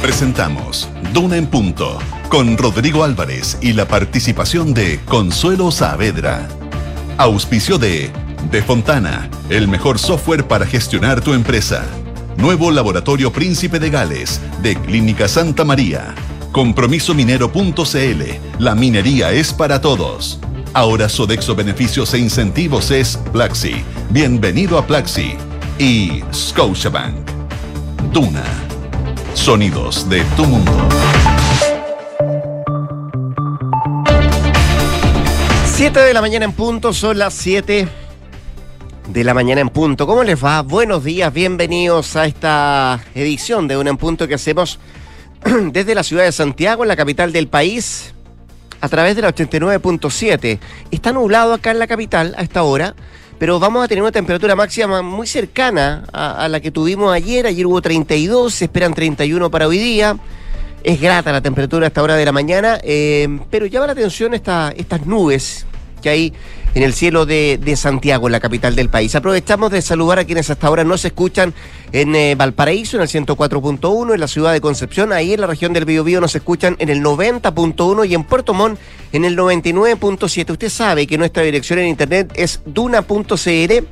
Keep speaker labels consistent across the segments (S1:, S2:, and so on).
S1: Presentamos Duna en Punto con Rodrigo Álvarez y la participación de Consuelo Saavedra. Auspicio de De Fontana, el mejor software para gestionar tu empresa. Nuevo Laboratorio Príncipe de Gales, de Clínica Santa María. Compromisominero.cl, la minería es para todos. Ahora Sodexo Beneficios e Incentivos es Plaxi. Bienvenido a Plaxi. Y Scotiabank. Duna. Sonidos de tu mundo.
S2: 7 de la mañana en punto, son las 7 de la mañana en punto. ¿Cómo les va? Buenos días, bienvenidos a esta edición de Una en Punto que hacemos desde la ciudad de Santiago, la capital del país, a través de la 89.7. Está nublado acá en la capital a esta hora, pero vamos a tener una temperatura máxima muy cercana a, la que tuvimos ayer. Ayer hubo 32, se esperan 31 para hoy día. Es grata la temperatura a esta hora de la mañana, eh, pero llama la atención esta, estas nubes que hay en el cielo de, Santiago, en la capital del país. Aprovechamos de saludar a quienes hasta ahora no se escuchan en eh, Valparaíso, en el 104.1, en la ciudad de Concepción, ahí en la región del Biobío nos escuchan en el 90.1 y en Puerto Montt en el 99.7. Usted sabe que nuestra dirección en internet es duna.cr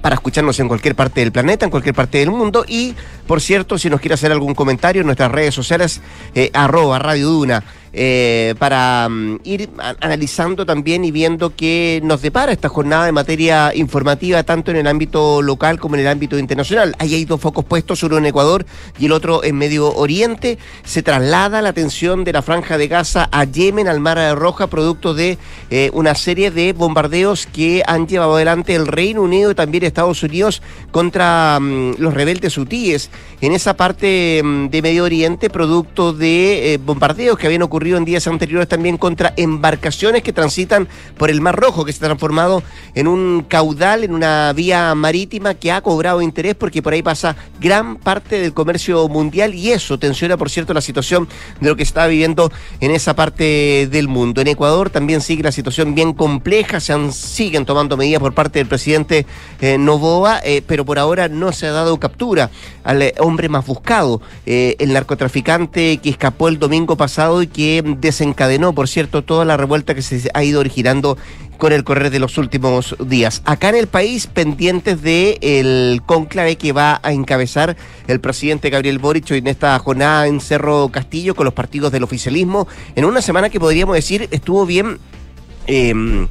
S2: para escucharnos en cualquier parte del planeta, en cualquier parte del mundo. Y, por cierto, si nos quiere hacer algún comentario en nuestras redes sociales, eh, arroba Radio Duna, eh, para um, ir analizando también y viendo qué nos depara esta jornada de materia informativa, tanto en el ámbito local como en el ámbito internacional. Ahí hay dos focos puestos, uno en Ecuador y el otro en Medio Oriente. Se traslada la atención de la franja de Gaza a Yemen, al Mar Roja, producto de eh, una serie de bombardeos que han llevado adelante el Reino Unido y también Estados Unidos contra um, los rebeldes hutíes en esa parte um, de Medio Oriente, producto de eh, bombardeos que habían ocurrido en días anteriores también contra embarcaciones que transitan por el Mar Rojo, que se ha transformado en un caudal, en una vía marítima que ha cobrado interés porque por ahí pasa gran parte del comercio mundial y eso tensiona, por cierto, la situación de lo que está viviendo en esa parte del mundo. En Ecuador también sigue la situación bien compleja, se han, siguen tomando medidas por parte del presidente eh, Novoa, eh, pero por ahora no se ha dado captura al eh, hombre más buscado, eh, el narcotraficante que escapó el domingo pasado y que desencadenó, por cierto, toda la revuelta que se ha ido originando con el correr de los últimos días. Acá en el país, pendientes del el conclave que va a encabezar el presidente Gabriel Boric en esta jornada en Cerro Castillo con los partidos del oficialismo, en una semana que podríamos decir estuvo bien... Eh,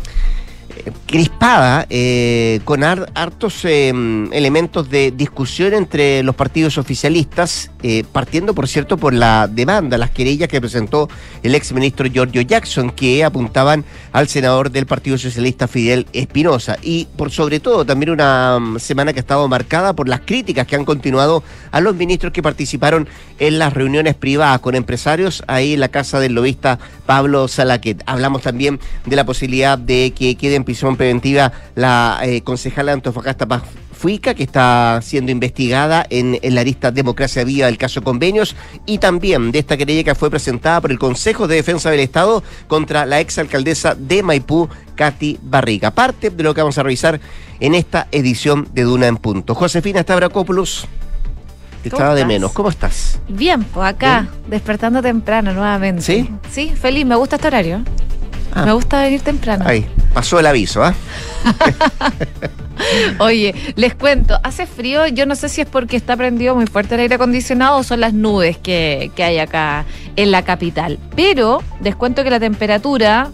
S2: crispada, eh, con hartos eh, elementos de discusión entre los partidos oficialistas, eh, partiendo, por cierto, por la demanda, las querellas que presentó el ex ministro Giorgio Jackson, que apuntaban al senador del Partido Socialista Fidel Espinosa. Y por sobre todo, también una mm, semana que ha estado marcada por las críticas que han continuado a los ministros que participaron en las reuniones privadas con empresarios ahí en la casa del lobista Pablo Salaquet. Hablamos también de la posibilidad de que quede en prisión preventiva la eh, concejala Antofagasta Paz Fuica, que está siendo investigada en, en, la lista Democracia Viva del caso Convenios, y también de esta querella que fue presentada por el Consejo de Defensa del Estado contra la exalcaldesa de Maipú, Katy Barriga. Parte de lo que vamos a revisar en esta edición de Duna en Punto. Josefina Stavrakopoulos. Te estaba de menos. ¿Cómo estás?
S3: Bien, pues acá, ¿Bien? despertando temprano nuevamente.
S2: ¿Sí?
S3: Sí, feliz, me gusta este horario. Ah. Me gusta venir temprano.
S2: Ahí, pasó el aviso, ¿ah?
S3: ¿eh? Oye, les cuento, hace frío, yo no sé si es porque está prendido muy fuerte el aire acondicionado o son las nubes que, que hay acá en la capital. Pero les cuento que la temperatura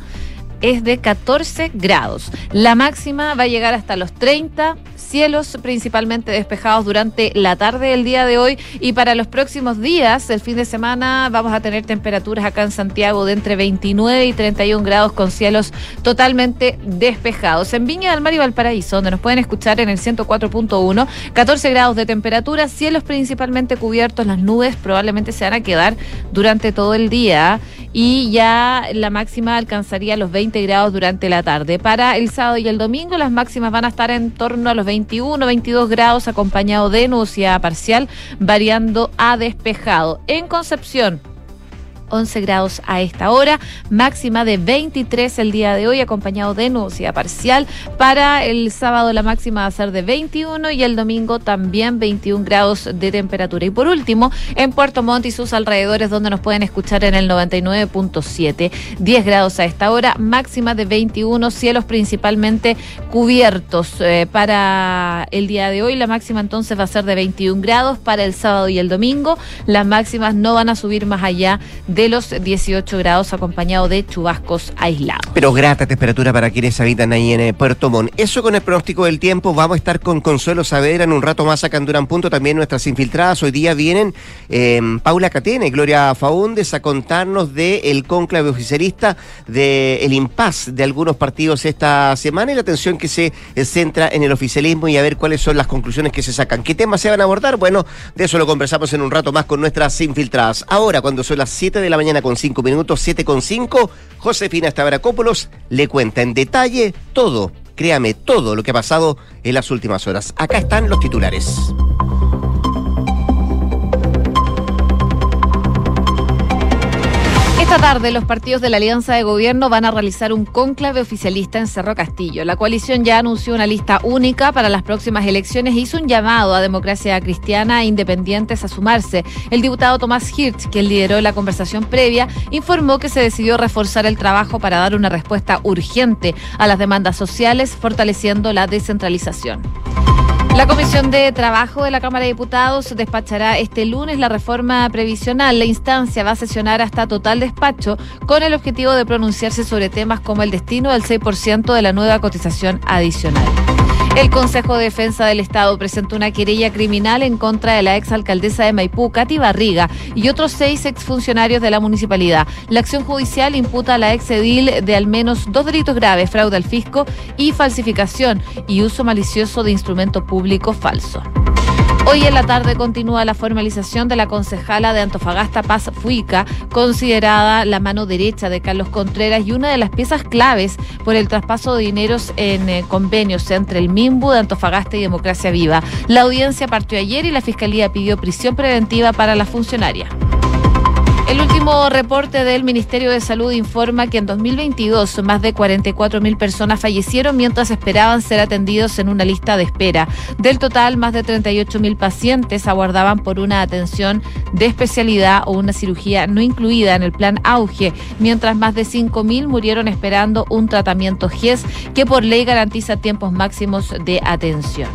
S3: es de 14 grados. La máxima va a llegar hasta los 30, cielos principalmente despejados durante la tarde del día de hoy y para los próximos días, el fin de semana, vamos a tener temperaturas acá en Santiago de entre 29 y 31 grados con cielos totalmente despejados. En Viña del Mar y Valparaíso, donde nos pueden escuchar en el 104.1, 14 grados de temperatura, cielos principalmente cubiertos, las nubes probablemente se van a quedar durante todo el día y ya la máxima alcanzaría los 20 grados durante la tarde. Para el sábado y el domingo las máximas van a estar en torno a los 21, 22 grados acompañado de nubosidad parcial, variando a despejado. En Concepción, 11 grados a esta hora, máxima de 23 el día de hoy, acompañado de nubosidad parcial. Para el sábado la máxima va a ser de 21 y el domingo también 21 grados de temperatura. Y por último, en Puerto Montt y sus alrededores, donde nos pueden escuchar en el 99.7, 10 grados a esta hora, máxima de 21, cielos principalmente cubiertos. Eh, para el día de hoy la máxima entonces va a ser de 21 grados, para el sábado y el domingo las máximas no van a subir más allá de los 18 grados acompañado de chubascos aislados.
S2: Pero grata temperatura para quienes habitan ahí en eh, Puerto Montt. Eso con el pronóstico del tiempo, vamos a estar con Consuelo Saavedra en un rato más acá en Durán Punto, también nuestras infiltradas. Hoy día vienen eh, Paula Catene, Gloria Faúndes a contarnos del el conclave oficialista, del el impas de algunos partidos esta semana y la atención que se eh, centra en el oficialismo y a ver cuáles son las conclusiones que se sacan. ¿Qué temas se van a abordar? Bueno, de eso lo conversamos en un rato más con nuestras infiltradas. Ahora, cuando son las 7 de la mañana con 5 minutos, 7 con 5, Josefina Stavrakopoulos le cuenta en detalle todo, créame, todo lo que ha pasado en las últimas horas. Acá están los titulares.
S3: Esta tarde los partidos de la Alianza de Gobierno van a realizar un cónclave oficialista en Cerro Castillo. La coalición ya anunció una lista única para las próximas elecciones e hizo un llamado a democracia cristiana e independientes a sumarse. El diputado Tomás Hirsch, quien lideró la conversación previa, informó que se decidió reforzar el trabajo para dar una respuesta urgente a las demandas sociales, fortaleciendo la descentralización. La Comisión de Trabajo de la Cámara de Diputados despachará este lunes la reforma previsional. La instancia va a sesionar hasta total despacho con el objetivo de pronunciarse sobre temas como el destino del 6% de la nueva cotización adicional. El Consejo de Defensa del Estado presentó una querella criminal en contra de la exalcaldesa de Maipú, Katy Barriga, y otros seis exfuncionarios de la municipalidad. La acción judicial imputa a la exedil de al menos dos delitos graves, fraude al fisco y falsificación y uso malicioso de instrumento público falso. Hoy en la tarde continúa la formalización de la concejala de Antofagasta Paz Fuica, considerada la mano derecha de Carlos Contreras y una de las piezas claves por el traspaso de dineros en eh, convenios entre el MIMBU de Antofagasta y Democracia Viva. La audiencia partió ayer y la Fiscalía pidió prisión preventiva para la funcionaria. El último reporte del Ministerio de Salud informa que en 2022 más de 44 mil personas fallecieron mientras esperaban ser atendidos en una lista de espera. Del total, más de 38 mil pacientes aguardaban por una atención de especialidad o una cirugía no incluida en el plan Auge, mientras más de 5 mil murieron esperando un tratamiento GES que por ley garantiza tiempos máximos de atención.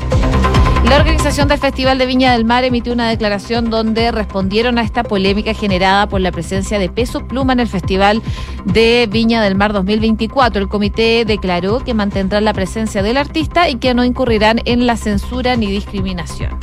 S3: La organización del Festival de Viña del Mar emitió una declaración donde respondieron a esta polémica generada por la presencia de peso pluma en el Festival de Viña del Mar 2024. El comité declaró que mantendrán la presencia del artista y que no incurrirán en la censura ni discriminación.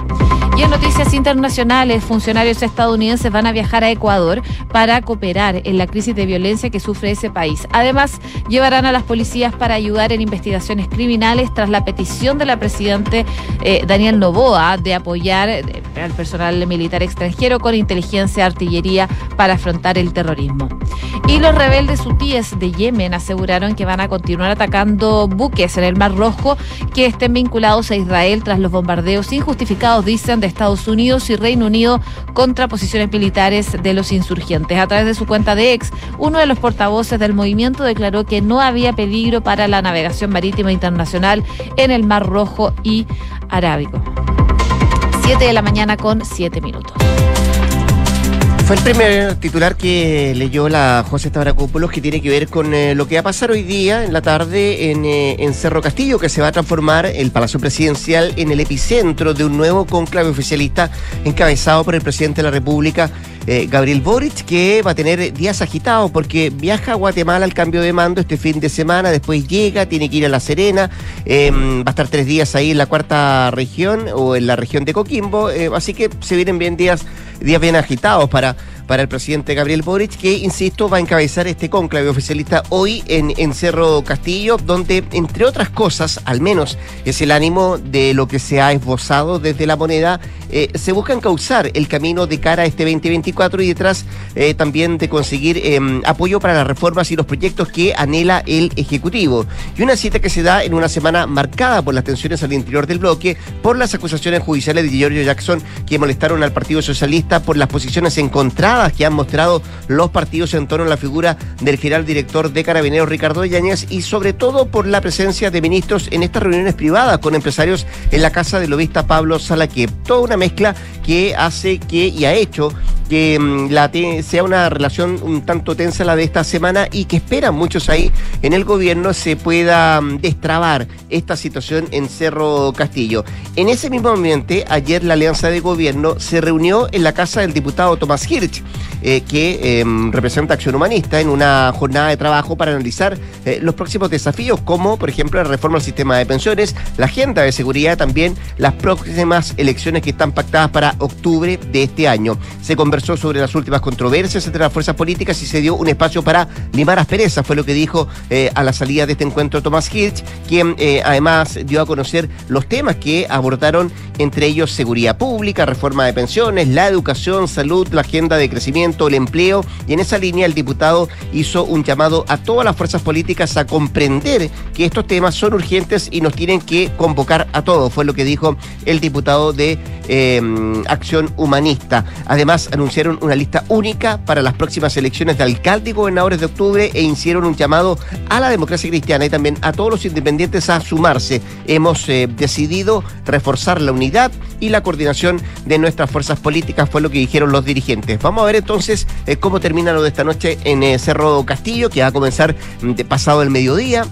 S3: Y en noticias internacionales, funcionarios estadounidenses van a viajar a Ecuador para cooperar en la crisis de violencia que sufre ese país. Además, llevarán a las policías para ayudar en investigaciones criminales tras la petición de la presidente eh, Daniel Novoa de apoyar eh, al personal militar extranjero con inteligencia artillería para afrontar el terrorismo. Y los rebeldes hutíes de Yemen aseguraron que van a continuar atacando buques en el Mar Rojo que estén vinculados a Israel tras los bombardeos injustificados, dicen, de Estados Unidos y Reino Unido contra posiciones militares de los insurgentes. A través de su cuenta de ex, uno de los portavoces del movimiento declaró que no había peligro para la navegación marítima internacional en el Mar Rojo y Arábico. Siete de la mañana con siete minutos.
S2: Fue el primer titular que leyó la José Tabaracópolos que tiene que ver con eh, lo que va a pasar hoy día en la tarde en, eh, en, Cerro Castillo, que se va a transformar el Palacio Presidencial en el epicentro de un nuevo conclave oficialista encabezado por el presidente de la República, eh, Gabriel Boric, que va a tener días agitados porque viaja a Guatemala al cambio de mando este fin de semana, después llega, tiene que ir a La Serena, va a estar tres días ahí en la cuarta región o en la región de Coquimbo, así que se vienen bien días, días bien agitados para para el presidente Gabriel Boric, que, insisto, va a encabezar este cónclave oficialista hoy en, Cerro Castillo, donde, entre otras cosas, al menos es el ánimo de lo que se ha esbozado desde la moneda, eh, se busca encauzar el camino de cara a este 2024 y detrás eh, también de conseguir eh, apoyo para las reformas y los proyectos que anhela el Ejecutivo. Y una cita que se da en una semana marcada por las tensiones al interior del bloque, por las acusaciones judiciales de Giorgio Jackson que molestaron al Partido Socialista por las posiciones encontradas que han mostrado los partidos en torno a la figura del general director de Carabineros Ricardo Yáñez y sobre todo por la presencia de ministros en estas reuniones privadas con empresarios en la casa del lobista Pablo Salaquep. Toda una mezcla que hace que y ha hecho que mm, la sea una relación un tanto tensa la de esta semana y que esperan muchos ahí en el gobierno se pueda mm, destrabar esta situación en Cerro Castillo. En ese mismo ambiente, ayer la Alianza de Gobierno se reunió en la casa del diputado Tomás Hirsch, eh, que em, representa Acción Humanista, en una jornada de trabajo para analizar eh, los próximos desafíos, como por ejemplo la reforma del sistema de pensiones, la agenda de seguridad, también las próximas elecciones que están pactadas para octubre de este año. Se conversó sobre las últimas controversias entre las fuerzas políticas y se dio un espacio para limar asperezas, fue lo que dijo eh, a la salida de este encuentro Tomás Hirsch, quien además dio a conocer los temas que abordaron, entre ellos seguridad pública, reforma de pensiones, la educación, salud, la agenda de crecimiento, el empleo, y en esa línea el diputado hizo un llamado a todas las fuerzas políticas a comprender que estos temas son urgentes y nos tienen que convocar a todos, fue lo que dijo el diputado de eh, Acción Humanista. Además, anunciaron una lista única para las próximas elecciones de alcalde y gobernadores de octubre e hicieron un llamado a la democracia cristiana y también a todos los independientes a sumarse. Hemos eh, decidido reforzar la unidad y la coordinación de nuestras fuerzas políticas, fue lo que dijeron los dirigentes. Vamos a ver entonces eh, cómo termina lo de esta noche en Cerro Castillo, que va a comenzar mm, de pasado el mediodía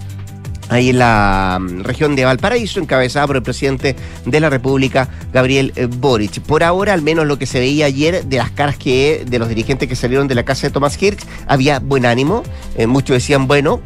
S2: ahí en la mm, región de Valparaíso, encabezada por el presidente de la República, Gabriel eh, Boric. Por ahora, al menos lo que se veía ayer de las caras que de los dirigentes que salieron de la casa de Tomás Hirsch, había buen ánimo. Eh, muchos decían, bueno,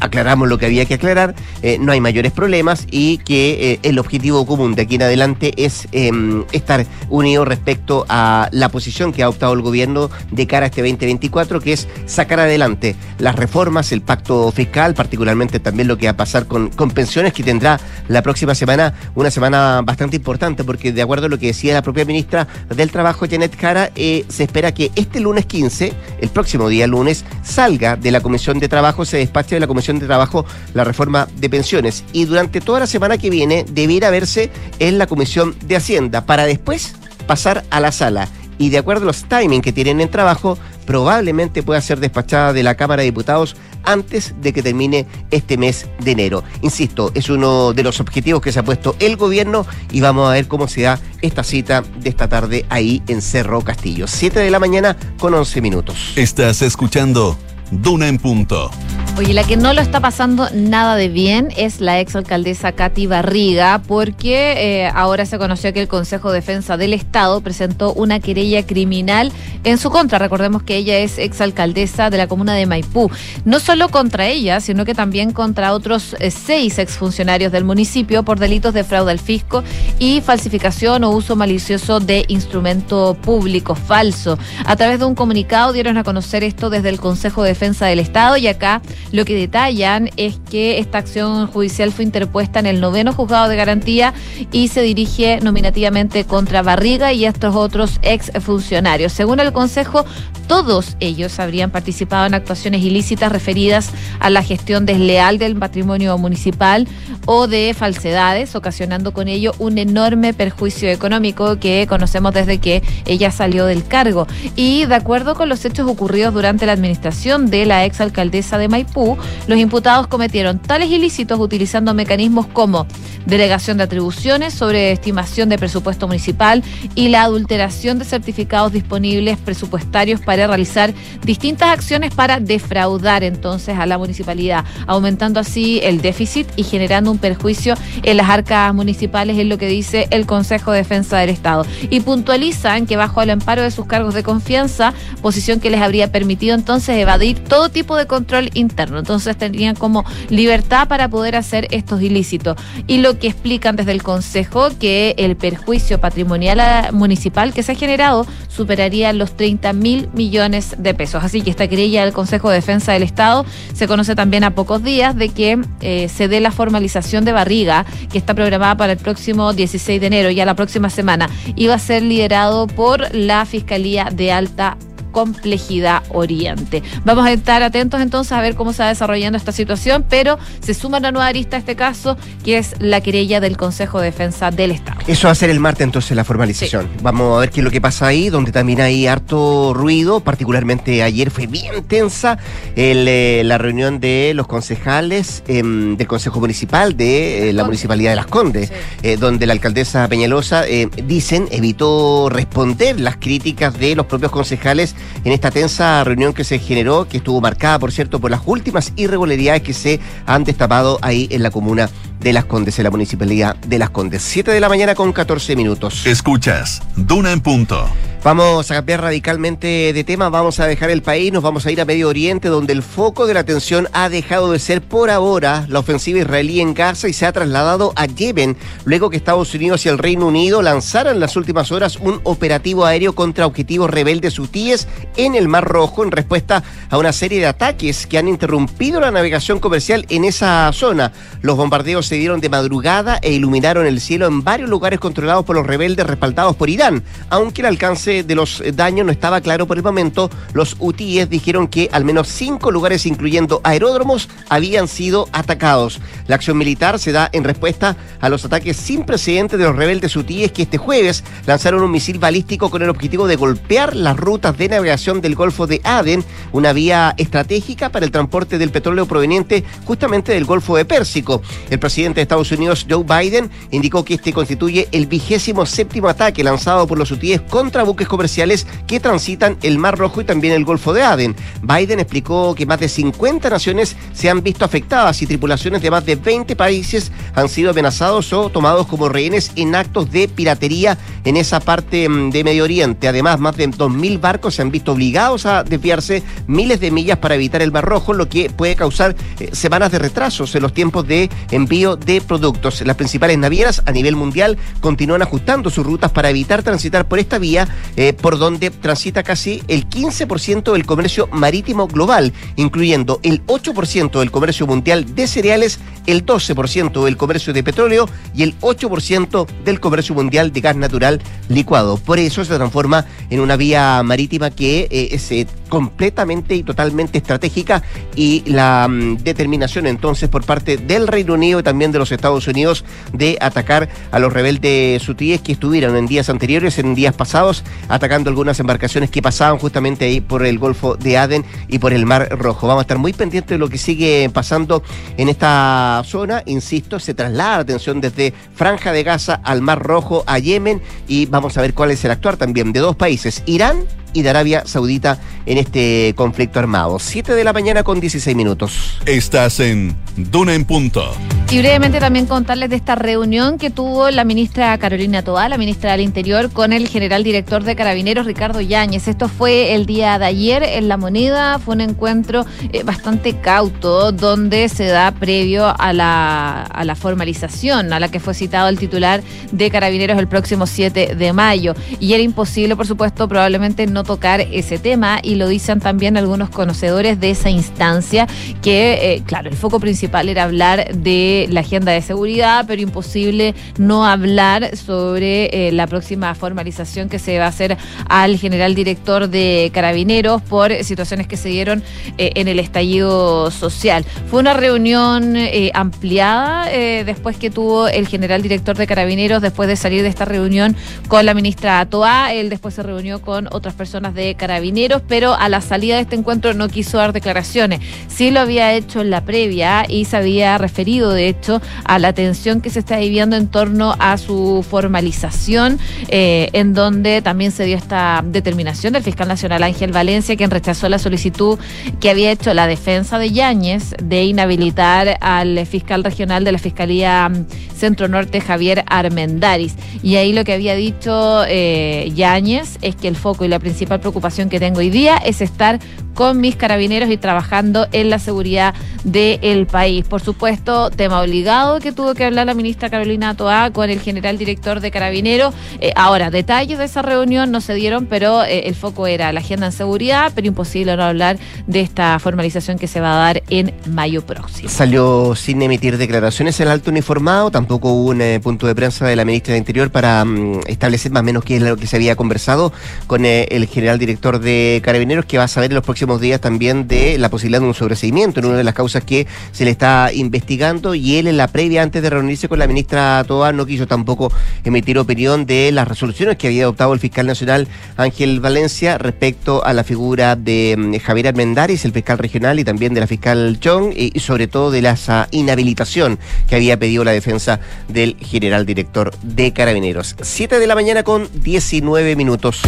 S2: aclaramos lo que había que aclarar, eh, no hay mayores problemas y que eh, el objetivo común de aquí en adelante es em, estar unido respecto a la posición que ha optado el gobierno de cara a este 2024, que es sacar adelante las reformas, el pacto fiscal, particularmente también lo que va a pasar con, pensiones, que tendrá la próxima semana una semana bastante importante, porque de acuerdo a lo que decía la propia ministra del Trabajo, Janet Jara, eh, se espera que este lunes 15, el próximo día lunes, salga de la Comisión de Trabajo, se despache de la Comisión de Trabajo la reforma de pensiones. Y durante toda la semana que viene debiera verse en la Comisión de Hacienda para después pasar a la sala. Y de acuerdo a los timings que tienen en trabajo, probablemente pueda ser despachada de la Cámara de Diputados antes de que termine este mes de enero. Insisto, es uno de los objetivos que se ha puesto el gobierno y vamos a ver cómo se da esta cita de esta tarde ahí en Cerro Castillo. 7 de la mañana con 11 minutos.
S1: Estás escuchando Duna en Punto.
S3: Oye, la que no lo está pasando nada de bien es la exalcaldesa Katy Barriga, porque eh, ahora se conoció que el Consejo de Defensa del Estado presentó una querella criminal en su contra. Recordemos que ella es exalcaldesa de la comuna de Maipú. No solo contra ella, sino que también contra otros eh, seis exfuncionarios del municipio por delitos de fraude al fisco y falsificación o uso malicioso de instrumento público falso. A través de un comunicado dieron a conocer esto desde el Consejo de Defensa del Estado y acá lo que detallan es que esta acción judicial fue interpuesta en el noveno juzgado de garantía y se dirige nominativamente contra Barriga y estos otros ex funcionarios. Según el Consejo, todos ellos habrían participado en actuaciones ilícitas referidas a la gestión desleal del patrimonio municipal o de falsedades, ocasionando con ello un enorme perjuicio económico que conocemos desde que ella salió del cargo. Y de acuerdo con los hechos ocurridos durante la administración de la ex alcaldesa de Maipú, los imputados cometieron tales ilícitos utilizando mecanismos como delegación de atribuciones sobre estimación de presupuesto municipal y la adulteración de certificados disponibles presupuestarios para realizar distintas acciones para defraudar entonces a la municipalidad, aumentando así el déficit y generando un perjuicio en las arcas municipales, es lo que dice el Consejo de Defensa del Estado. Y puntualizan que bajo el amparo de sus cargos de confianza, posición que les habría permitido entonces evadir todo tipo de control interno entonces tenían como libertad para poder hacer estos ilícitos. Y lo que explican desde el Consejo que el perjuicio patrimonial municipal que se ha generado superaría los 30 mil millones de pesos. Así que esta querella del Consejo de Defensa del Estado se conoce también a pocos días de que eh, se dé la formalización de barriga que está programada para el próximo 16 de enero, ya la próxima semana, y va a ser liderado por la Fiscalía de Alta complejidad oriente. Vamos a estar atentos entonces a ver cómo se va desarrollando esta situación, pero se suma una nueva arista a este caso, que es la querella del Consejo de Defensa del Estado.
S2: Eso va a ser el martes entonces la formalización. Vamos a ver qué es lo que pasa ahí, donde también hay harto ruido, particularmente ayer fue bien tensa el, eh, la reunión de los concejales em, del Consejo Municipal de eh, la Municipalidad de Las Condes, eh, donde la alcaldesa Peñalosa, dicen, evitó responder las críticas de los propios concejales en esta tensa reunión que se generó, que estuvo marcada, por cierto, por las últimas irregularidades que se han destapado ahí en la comuna de Las Condes, en la municipalidad de Las Condes. 7 de la mañana con 14 minutos.
S1: Escuchas, Duna en punto.
S2: Vamos a cambiar radicalmente de tema, vamos a dejar el país, nos vamos a ir a Medio Oriente, donde el foco de la atención ha dejado de ser por ahora la ofensiva israelí en Gaza y se ha trasladado a Yemen, luego que Estados Unidos y el Reino Unido lanzaran en las últimas horas un operativo aéreo contra objetivos rebeldes hutíes en el Mar Rojo en respuesta a una serie de ataques que han interrumpido la navegación comercial en esa zona. Los bombardeos se dieron de madrugada e iluminaron el cielo en varios lugares controlados por los rebeldes respaldados por Irán, aunque el alcance de los daños no estaba claro por el momento, los UTIs dijeron que al menos cinco lugares, incluyendo aeródromos, habían sido atacados. La acción militar se da en respuesta a los ataques sin precedentes de los rebeldes UTIs que este jueves lanzaron un misil balístico con el objetivo de golpear las rutas de navegación del Golfo de Aden, una vía estratégica para el transporte del petróleo proveniente justamente del Golfo de Pérsico. El presidente de Estados Unidos, Joe Biden, indicó que este constituye el vigésimo séptimo ataque lanzado por los UTIs contra buques comerciales que transitan el Mar Rojo y también el Golfo de Aden. Biden explicó que más de 50 naciones se han visto afectadas y tripulaciones de más de 20 países han sido amenazados o tomados como rehenes en actos de piratería en esa parte mm, de Medio Oriente. Además, más de 2.000 barcos se han visto obligados a desviarse miles de millas para evitar el Mar Rojo, lo que puede causar eh, semanas de retrasos en los tiempos de envío de productos. Las principales navieras a nivel mundial continúan ajustando sus rutas para evitar transitar por esta vía eh, por donde transita casi el 15% del comercio marítimo global, incluyendo el 8% del comercio mundial de cereales, el 12% del comercio de petróleo y el 8% del comercio mundial de gas natural licuado. Por eso se transforma en una vía marítima que eh, es eh, completamente y totalmente estratégica y la mm, determinación entonces por parte del Reino Unido y también de los Estados Unidos de atacar a los rebeldes hutíes que estuvieron en días anteriores, en días pasados, atacando algunas embarcaciones que pasaban justamente ahí por el Golfo de Aden y por el Mar Rojo. Vamos a estar muy pendientes de lo que sigue pasando en esta zona. Insisto, se traslada la atención desde Franja de Gaza al Mar Rojo, a Yemen, y vamos a ver cuál es el actuar también de dos países, Irán y de Arabia Saudita en este conflicto armado. Siete de la mañana con 16 minutos.
S1: Estás en Duna en Punto.
S3: Y brevemente también contarles de esta reunión que tuvo la ministra Carolina Toá, la ministra del Interior, con el general director de Carabineros, Ricardo Yáñez. Esto fue el día de ayer en La Moneda, fue un encuentro eh, bastante cauto, donde se da previo a la, a la formalización a la que fue citado el titular de Carabineros el próximo 7 de mayo. Y era imposible, por supuesto, probablemente no tocar ese tema y lo dicen también algunos conocedores de esa instancia que, eh, claro, el foco principal era hablar de la agenda de seguridad, pero imposible no hablar sobre eh, la próxima formalización que se va a hacer al general director de Carabineros por situaciones que se dieron eh, en el estallido social. Fue una reunión ampliada después que tuvo el general director de Carabineros, después de salir de esta reunión con la ministra Toa, él después se reunió con otras personas de carabineros, pero a la salida de este encuentro no quiso dar declaraciones. Sí lo había hecho en la previa y se había referido, de hecho, a la tensión que se está viviendo en torno a su formalización, eh, en donde también se dio esta determinación del fiscal nacional Ángel Valencia, quien rechazó la solicitud que había hecho la defensa de Yáñez de inhabilitar al fiscal regional de la Fiscalía mm, Centro Norte, Javier Armendaris. Y ahí lo que había dicho eh, Yáñez es que el foco y la principal preocupación que tengo hoy día es estar con mis carabineros y trabajando en la seguridad del país. Por supuesto, tema obligado que tuvo que hablar la ministra Carolina Toá con el general director de Carabineros. Eh, ahora, detalles de esa reunión no se dieron, pero eh, el foco era la agenda en seguridad, pero imposible no hablar de esta formalización que se va a dar en mayo próximo.
S2: Salió sin emitir declaraciones el alto uniformado, tampoco hubo un eh, punto de prensa de la ministra de Interior para mm, establecer más o menos qué es lo que se había conversado con el general director de Carabineros, que va a saber en los próximos días también de la posibilidad de un sobreseimiento en una de las causas que se le está investigando y él en la previa antes de reunirse con la ministra Toa no quiso tampoco emitir opinión de las resoluciones que había adoptado el fiscal nacional Ángel Valencia respecto a la figura de mm, Javier Armendáriz, el fiscal regional y también de la fiscal Chong y sobre todo de la inhabilitación que había pedido la defensa del general director de Carabineros. 7 de la mañana con 19 minutos.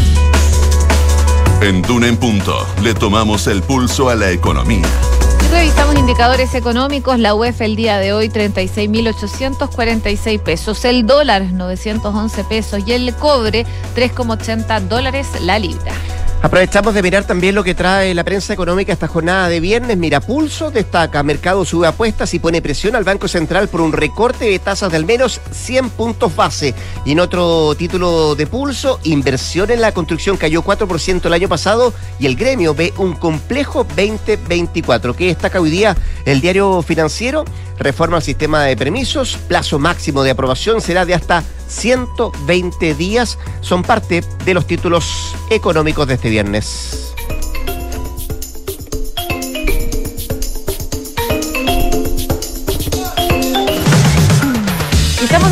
S1: En Duna en Punto le tomamos el pulso a la economía.
S3: Revisamos indicadores económicos. La UEF el día de hoy 36.846 pesos. El dólar 911 pesos y el cobre 3,80 dólares la libra.
S2: Aprovechamos de mirar también lo que trae la prensa económica esta jornada de viernes. Mira, Pulso destaca, mercado sube apuestas y pone presión al Banco Central por un recorte de tasas de al menos 100 puntos base. Y en otro título de Pulso, inversión en la construcción cayó 4% el año pasado y el gremio ve un complejo 2024. ¿Qué destaca hoy día el diario financiero? Reforma al sistema de permisos, plazo máximo de aprobación será de hasta 120 días. Son parte de los títulos económicos de este viernes.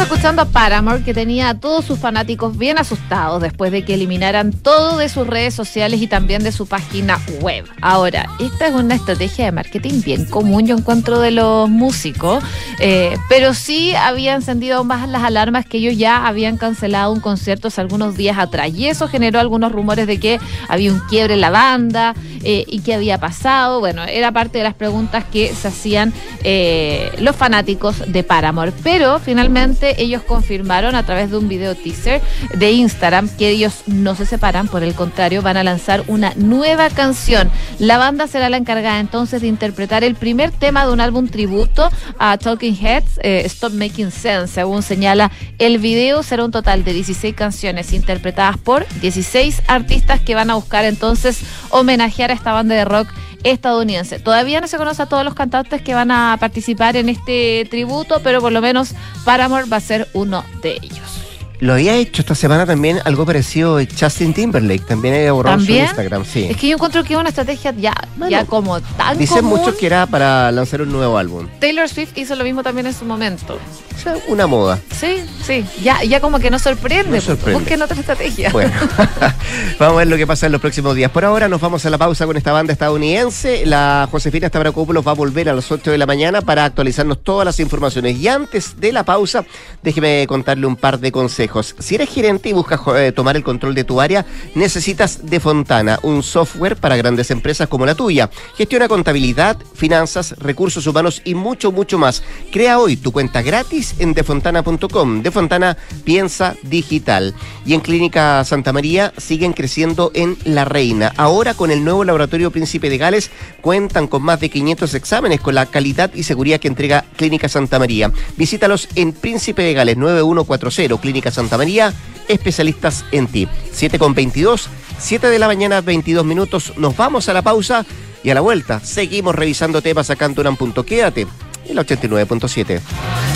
S3: Escuchando a Paramore que tenía a todos sus fanáticos bien asustados después de que eliminaran todo de sus redes sociales y también de su página web. Ahora, esta es una estrategia de marketing bien común, yo encuentro, de los músicos, eh, pero sí había encendido más las alarmas que ellos ya habían cancelado un concierto hace algunos días atrás y eso generó algunos rumores de que había un quiebre en la banda eh, y qué había pasado. Bueno, era parte de las preguntas que se hacían eh, los fanáticos de Paramore, pero finalmente ellos confirmaron a través de un video teaser de Instagram que ellos no se separan, por el contrario, van a lanzar una nueva canción. La banda será la encargada entonces de interpretar el primer tema de un álbum tributo a Talking Heads, eh, Stop Making Sense, según señala el video. Será un total de 16 canciones interpretadas por 16 artistas que van a buscar entonces homenajear a esta banda de rock estadounidense. Todavía no se conoce a todos los cantantes que van a participar en este tributo, pero por lo menos Paramore va a ser uno de ellos.
S2: Lo había hecho esta semana también algo parecido Justin Timberlake, también había borrado su Instagram, sí.
S3: Es que yo encuentro que es una estrategia ya, ya como tan
S2: Dicen muchos que era para lanzar un nuevo álbum.
S3: Taylor Swift hizo lo mismo también en su momento.
S2: O sea, una moda.
S3: Sí, sí, ya, ya como que no sorprende. No sorprende. Busquen otra estrategia.
S2: Bueno, vamos a ver lo que pasa en los próximos días. Por ahora nos vamos a la pausa con esta banda estadounidense. La Josefina Stavrakopoulos va a volver a las 8 de la mañana para actualizarnos todas las informaciones. Y antes de la pausa, déjeme contarle un par de consejos si eres gerente y buscas eh, tomar el control de tu área, necesitas De Fontana, un software para grandes empresas como la tuya. Gestiona contabilidad, finanzas, recursos humanos y mucho, mucho más. Crea hoy tu cuenta gratis en defontana.com. De Fontana piensa digital. Y en Clínica Santa María siguen creciendo en La Reina. Ahora con el nuevo laboratorio Príncipe de Gales cuentan con más de 500 exámenes con la calidad y seguridad que entrega Clínica Santa María. Visítalos en Príncipe de Gales 9140 Clínica Santa María, especialistas en ti. 7 con 22, 7 de la mañana, 22 minutos. Nos vamos a la pausa y a la vuelta seguimos revisando temas acá en Duran. Quédate en la 89.7.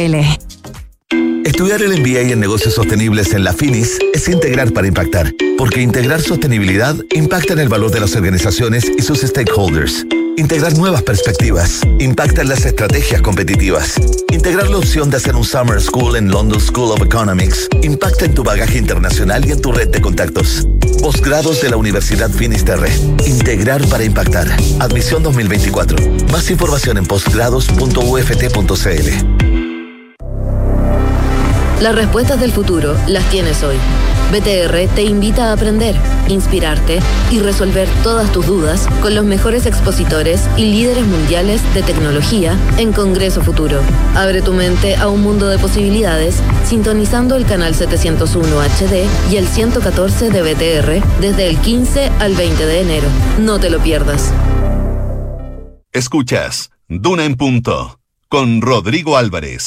S4: Estudiar el MBA en negocios sostenibles en la Finis es integrar para impactar, porque integrar sostenibilidad impacta en el valor de las organizaciones y sus stakeholders. Integrar nuevas perspectivas impacta en las estrategias competitivas. Integrar la opción de hacer un Summer School en London School of Economics impacta en tu bagaje internacional y en tu red de contactos. Posgrados de la Universidad Finisterre. Integrar para impactar. Admisión 2024. Más información en posgrados.uft.cl.
S5: Las respuestas del futuro las tienes hoy. BTR te invita a aprender, inspirarte y resolver todas tus dudas con los mejores expositores y líderes mundiales de tecnología en Congreso Futuro. Abre tu mente a un mundo de posibilidades sintonizando el canal 701 HD y el 114 de BTR desde el 15 al 20 de enero. No te lo pierdas.
S1: Escuchas Duna en Punto con Rodrigo Álvarez.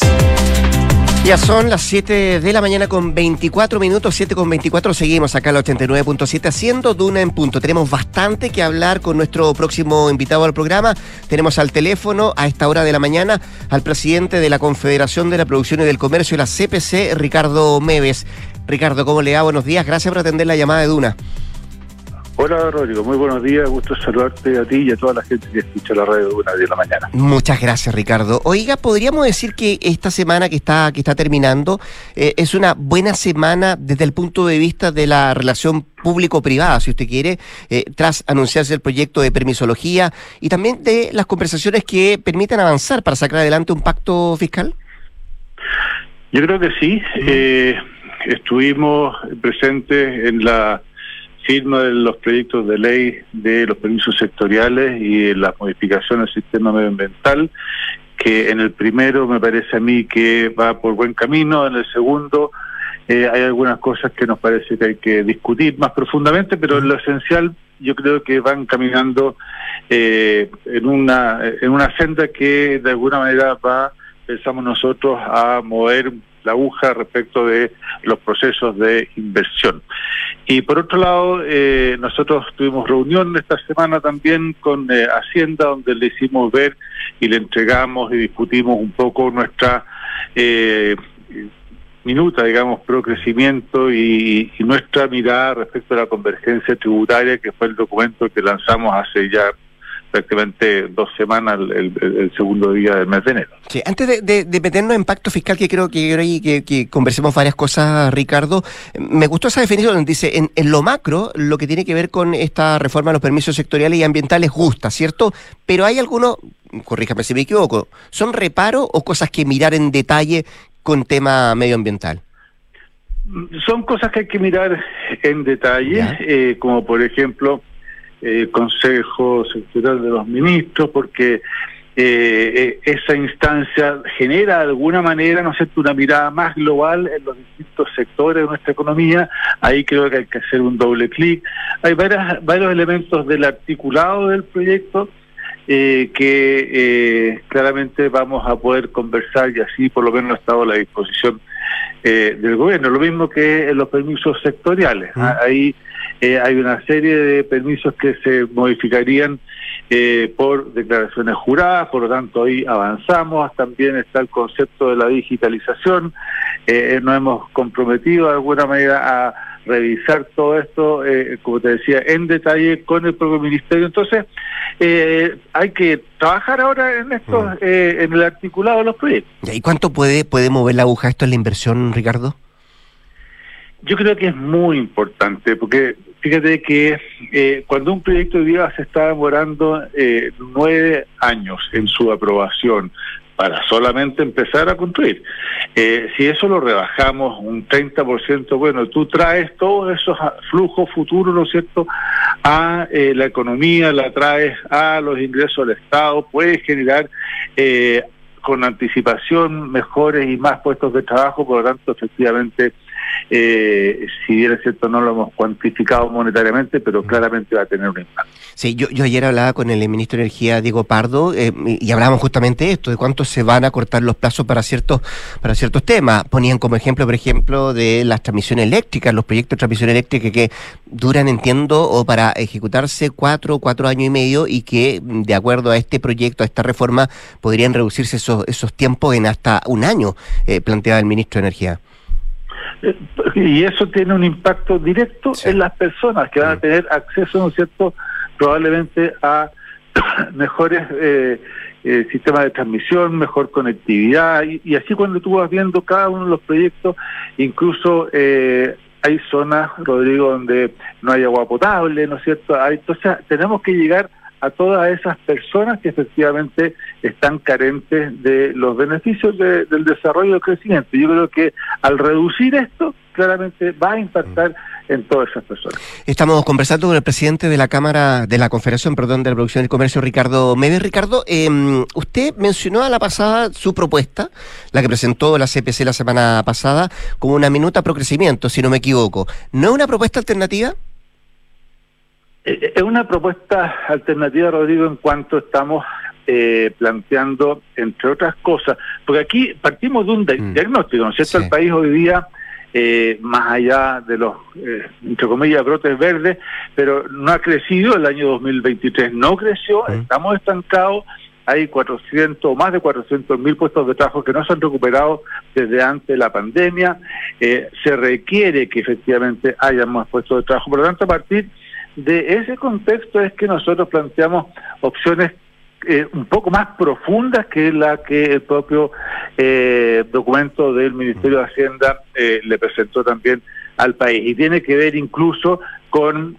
S2: Ya son las 7 de la mañana con 24 minutos, 7 con 24. Seguimos acá en la 89.7 haciendo Duna en punto. Tenemos bastante que hablar con nuestro próximo invitado al programa. Tenemos al teléfono a esta hora de la mañana al presidente de la Confederación de la Producción y del Comercio, la CPC, Ricardo Meves. Ricardo, ¿cómo le va? Buenos días. Gracias por atender la llamada de Duna.
S6: Hola Rodrigo, muy buenos días, gusto saludarte a ti y a toda la gente que escucha la radio de una de la mañana.
S2: Muchas gracias Ricardo. Oiga, podríamos decir que esta semana que está, que está terminando eh, es una buena semana desde el punto de vista de la relación público-privada, si usted quiere, eh, tras anunciarse el proyecto de permisología y también de las conversaciones que permitan avanzar para sacar adelante un pacto fiscal.
S6: Yo creo que sí. Eh, estuvimos presentes en la firma de los proyectos de ley de los permisos sectoriales y las modificaciones al sistema medioambiental, que en el primero me parece a mí que va por buen camino, en el segundo eh, hay algunas cosas que nos parece que hay que discutir más profundamente, pero en lo esencial yo creo que van caminando eh, en una en una senda que de alguna manera va pensamos nosotros a mover la aguja respecto de los procesos de inversión. Y por otro lado, eh, nosotros tuvimos reunión esta semana también con eh, Hacienda, donde le hicimos ver y le entregamos y discutimos un poco nuestra eh, minuta, digamos, pro crecimiento y, y, nuestra mirada respecto a la convergencia tributaria, que fue el documento que lanzamos hace ya prácticamente dos semanas el, segundo día del mes de enero.
S2: Sí, antes de, meternos en pacto fiscal, que creo que, que, que, conversemos varias cosas, Ricardo, me gustó esa definición donde dice, en, en, lo macro, lo que tiene que ver con esta reforma de los permisos sectoriales y ambientales gusta, ¿cierto? Pero hay algunos, corríjame si me equivoco, ¿son reparo o cosas que mirar en detalle con tema medioambiental?
S6: Son cosas que hay que mirar en detalle, eh, como por ejemplo eh, Consejo Sectorial de los Ministros, porque eh, eh, esa instancia genera de alguna manera, ¿no sé, una mirada más global en los distintos sectores de nuestra economía. Ahí creo que hay que hacer un doble clic. Hay varias, varios elementos del articulado del proyecto eh, que claramente vamos a poder conversar y así por lo menos ha estado a la disposición del gobierno. Lo mismo que en los permisos sectoriales. Ahí eh, hay una serie de permisos que se modificarían eh, por declaraciones juradas, por lo tanto ahí avanzamos, también está el concepto de la digitalización, eh, nos hemos comprometido de alguna manera a revisar todo esto, como te decía, en detalle con el propio ministerio. Entonces, hay que trabajar ahora en esto, mm. en el articulado de los proyectos.
S2: ¿Y cuánto puede, puede mover la aguja esto en la inversión, Ricardo?
S6: Yo creo que es muy importante, porque fíjate que eh, cuando un proyecto de vida se está demorando eh, nueve años en su aprobación para solamente empezar a construir, eh, si eso lo rebajamos un 30%, bueno, tú traes todos esos flujos futuros, ¿no es cierto?, a la economía, la traes a los ingresos del Estado, puedes generar con anticipación mejores y más puestos de trabajo, por lo tanto, efectivamente, eh, si bien es cierto, no lo hemos cuantificado monetariamente, pero claramente va a tener un impacto.
S2: Sí, yo, yo ayer hablaba con el ministro de Energía, Diego Pardo, eh, y hablábamos justamente de esto, de cuánto se van a cortar los plazos para ciertos, para ciertos temas. Ponían como ejemplo, por ejemplo, de las transmisiones eléctricas, los proyectos de transmisión eléctrica que duran, entiendo, o para ejecutarse cuatro, cuatro años y medio, y que, de acuerdo a este proyecto, a esta reforma, podrían reducirse esos, esos tiempos en hasta un año, eh, planteaba el ministro de Energía.
S6: Y eso tiene un impacto directo en las personas que van a tener acceso, ¿no es cierto?, probablemente a mejores eh, eh, sistemas de transmisión, mejor conectividad, y, así cuando tú vas viendo cada uno de los proyectos, incluso eh, hay zonas, Rodrigo, donde no hay agua potable, ¿no es cierto? Hay, entonces tenemos que llegar a todas esas personas que efectivamente están carentes de los beneficios del desarrollo y del crecimiento. Yo creo que al reducir esto, claramente va a impactar en todas esas personas.
S2: Estamos conversando con el presidente de la Cámara, de la Confederación, perdón, de la Producción y Comercio, Ricardo Meves. Ricardo, em, usted mencionó a la pasada su propuesta, la que presentó la CPC la semana pasada, como una minuta pro crecimiento, si no me equivoco. ¿No es una propuesta alternativa?
S6: Eh, eh, es una propuesta alternativa, Rodrigo, en cuanto estamos eh, planteando, entre otras cosas, porque aquí partimos de un mm. diagnóstico, ¿no es cierto? El país hoy día, más allá de los, entre comillas, brotes verdes, pero no ha crecido, el año 2023 no creció, mm. estamos estancados, hay 400, más de 400 mil puestos de trabajo que no se han recuperado desde antes de la pandemia, se requiere que efectivamente haya más puestos de trabajo, por lo tanto, a partir de ese contexto es que nosotros planteamos opciones eh, un poco más profundas que la que el propio eh, documento del Ministerio de Hacienda eh, le presentó también al país. Y tiene que ver incluso con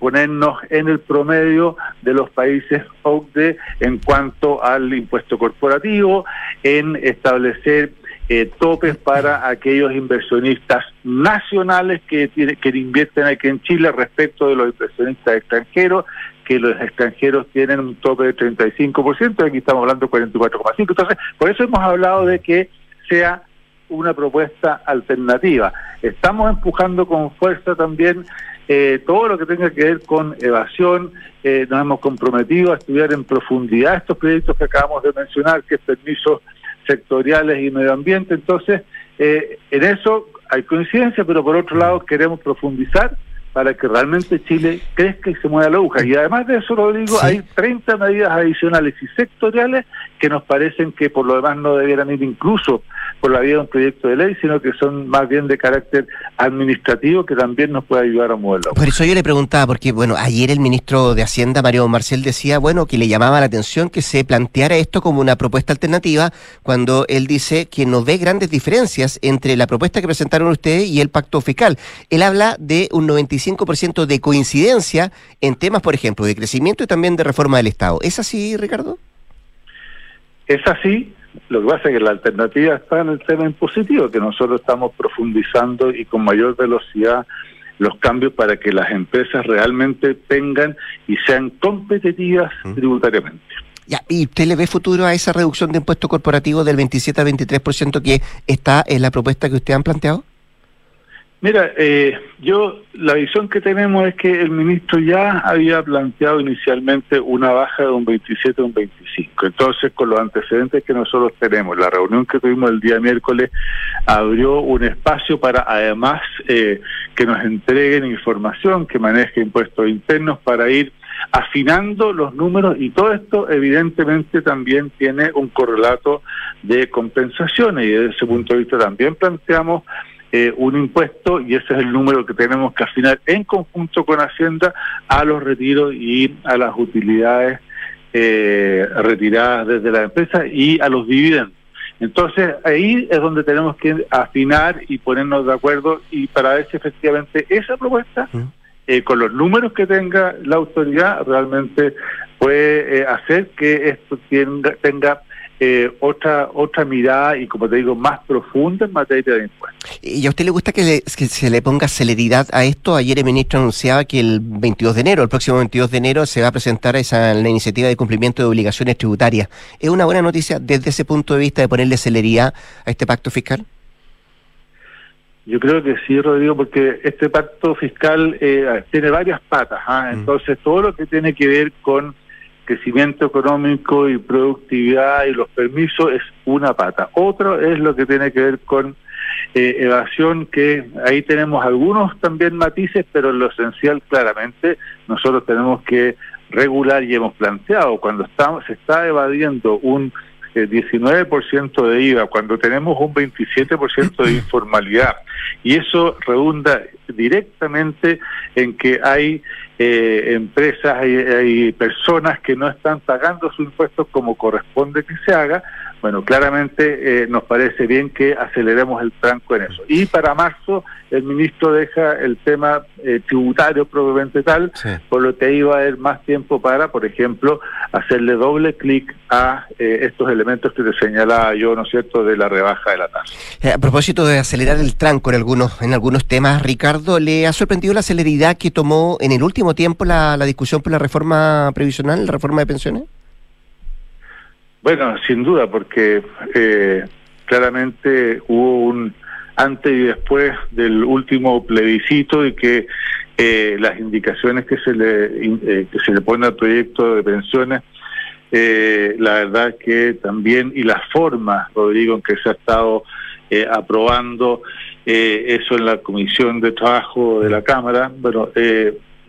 S6: ponernos en el promedio de los países OCDE en cuanto al impuesto corporativo, en establecer eh, topes para aquellos inversionistas nacionales que, que invierten aquí en Chile respecto de los inversionistas extranjeros, que los extranjeros tienen un tope de 35%, aquí estamos hablando de 44,5%. Entonces, por eso hemos hablado de que sea una propuesta alternativa. Estamos empujando con fuerza también eh, todo lo que tenga que ver con evasión. Eh, nos hemos comprometido a estudiar en profundidad estos proyectos que acabamos de mencionar, que es permiso sectoriales y medio ambiente. Entonces, eh, en eso hay coincidencia, pero por otro lado queremos profundizar para que realmente Chile crezca y se mueva la aguja. Y además de eso, Rodrigo, hay 30 medidas adicionales y sectoriales que nos parecen que por lo demás no debieran ir incluso por la vía de un proyecto de ley, sino que son más bien de carácter administrativo que también nos puede ayudar a moverlo.
S2: Por eso yo le preguntaba, porque bueno, ayer el ministro de Hacienda, Mario Marcel, decía, bueno, que le llamaba la atención que se planteara esto como una propuesta alternativa, cuando él dice que no ve grandes diferencias entre la propuesta que presentaron ustedes y el pacto fiscal. Él habla de un 95% de coincidencia en temas, por ejemplo, de crecimiento y también de reforma del Estado. ¿Es así, Ricardo?
S6: Es así, lo que pasa es que la alternativa está en el tema impositivo, que nosotros estamos profundizando y con mayor velocidad los cambios para que las empresas realmente tengan y sean competitivas tributariamente.
S2: Ya, ¿Y usted le ve futuro a esa reducción de impuesto corporativo del 27 al 23% que está en la propuesta que usted han planteado?
S6: Mira, eh, yo la visión que tenemos es que el ministro ya había planteado inicialmente una baja de un 27 a un 25. Entonces, con los antecedentes que nosotros tenemos, la reunión que tuvimos el día miércoles abrió un espacio para además eh, que nos entreguen información que maneje impuestos internos para ir afinando los números y todo esto evidentemente también tiene un correlato de compensaciones y desde ese punto de vista también planteamos eh, un impuesto y ese es el número que tenemos que afinar en conjunto con Hacienda a los retiros y a las utilidades eh, retiradas desde la empresa y a los dividendos. Entonces ahí es donde tenemos que afinar y ponernos de acuerdo y para ver si efectivamente esa propuesta, eh, con los números que tenga la autoridad, realmente puede hacer que esto tenga, tenga eh, otra otra mirada y, como te digo, más profunda en materia de impuestos.
S2: ¿Y a usted le gusta que, se le ponga celeridad a esto? Ayer el ministro anunciaba que el 22 de enero, el próximo 22 de enero, se va a presentar esa la iniciativa de cumplimiento de obligaciones tributarias. ¿Es una buena noticia desde ese punto de vista de ponerle celeridad a este pacto fiscal?
S6: Yo creo que sí, Rodrigo, porque este pacto fiscal eh, tiene varias patas. ¿ah? Mm. Entonces, todo lo que tiene que ver con crecimiento económico y productividad y los permisos es una pata. Otro es lo que tiene que ver con eh, evasión, que ahí tenemos algunos también matices, pero lo esencial claramente nosotros tenemos que regular y hemos planteado cuando estamos, se está evadiendo un 19% de IVA, cuando tenemos un 27% de informalidad. Y eso redunda directamente en que hay eh, empresas, hay, hay personas que no están pagando sus impuestos como corresponde que se haga, bueno, claramente eh, nos parece bien que aceleremos el tranco en eso. Y para marzo el ministro deja el tema eh, tributario probablemente tal, por lo que iba a haber más tiempo para, por ejemplo, hacerle doble clic a eh, estos elementos que te señalaba yo, ¿no es cierto?, de la rebaja de la tasa.
S2: a propósito de acelerar el tranco en algunos, en algunos temas, Ricardo, ¿le ha sorprendido la celeridad que tomó en el último tiempo la, la discusión por la reforma previsional, la reforma de pensiones?
S6: Bueno, sin duda, porque eh, claramente hubo un antes y después del último plebiscito y que eh, las indicaciones que se le eh, que se le pone al proyecto de pensiones la verdad que también y la forma Rodrigo en que se ha estado aprobando eso en la comisión de trabajo de la cámara bueno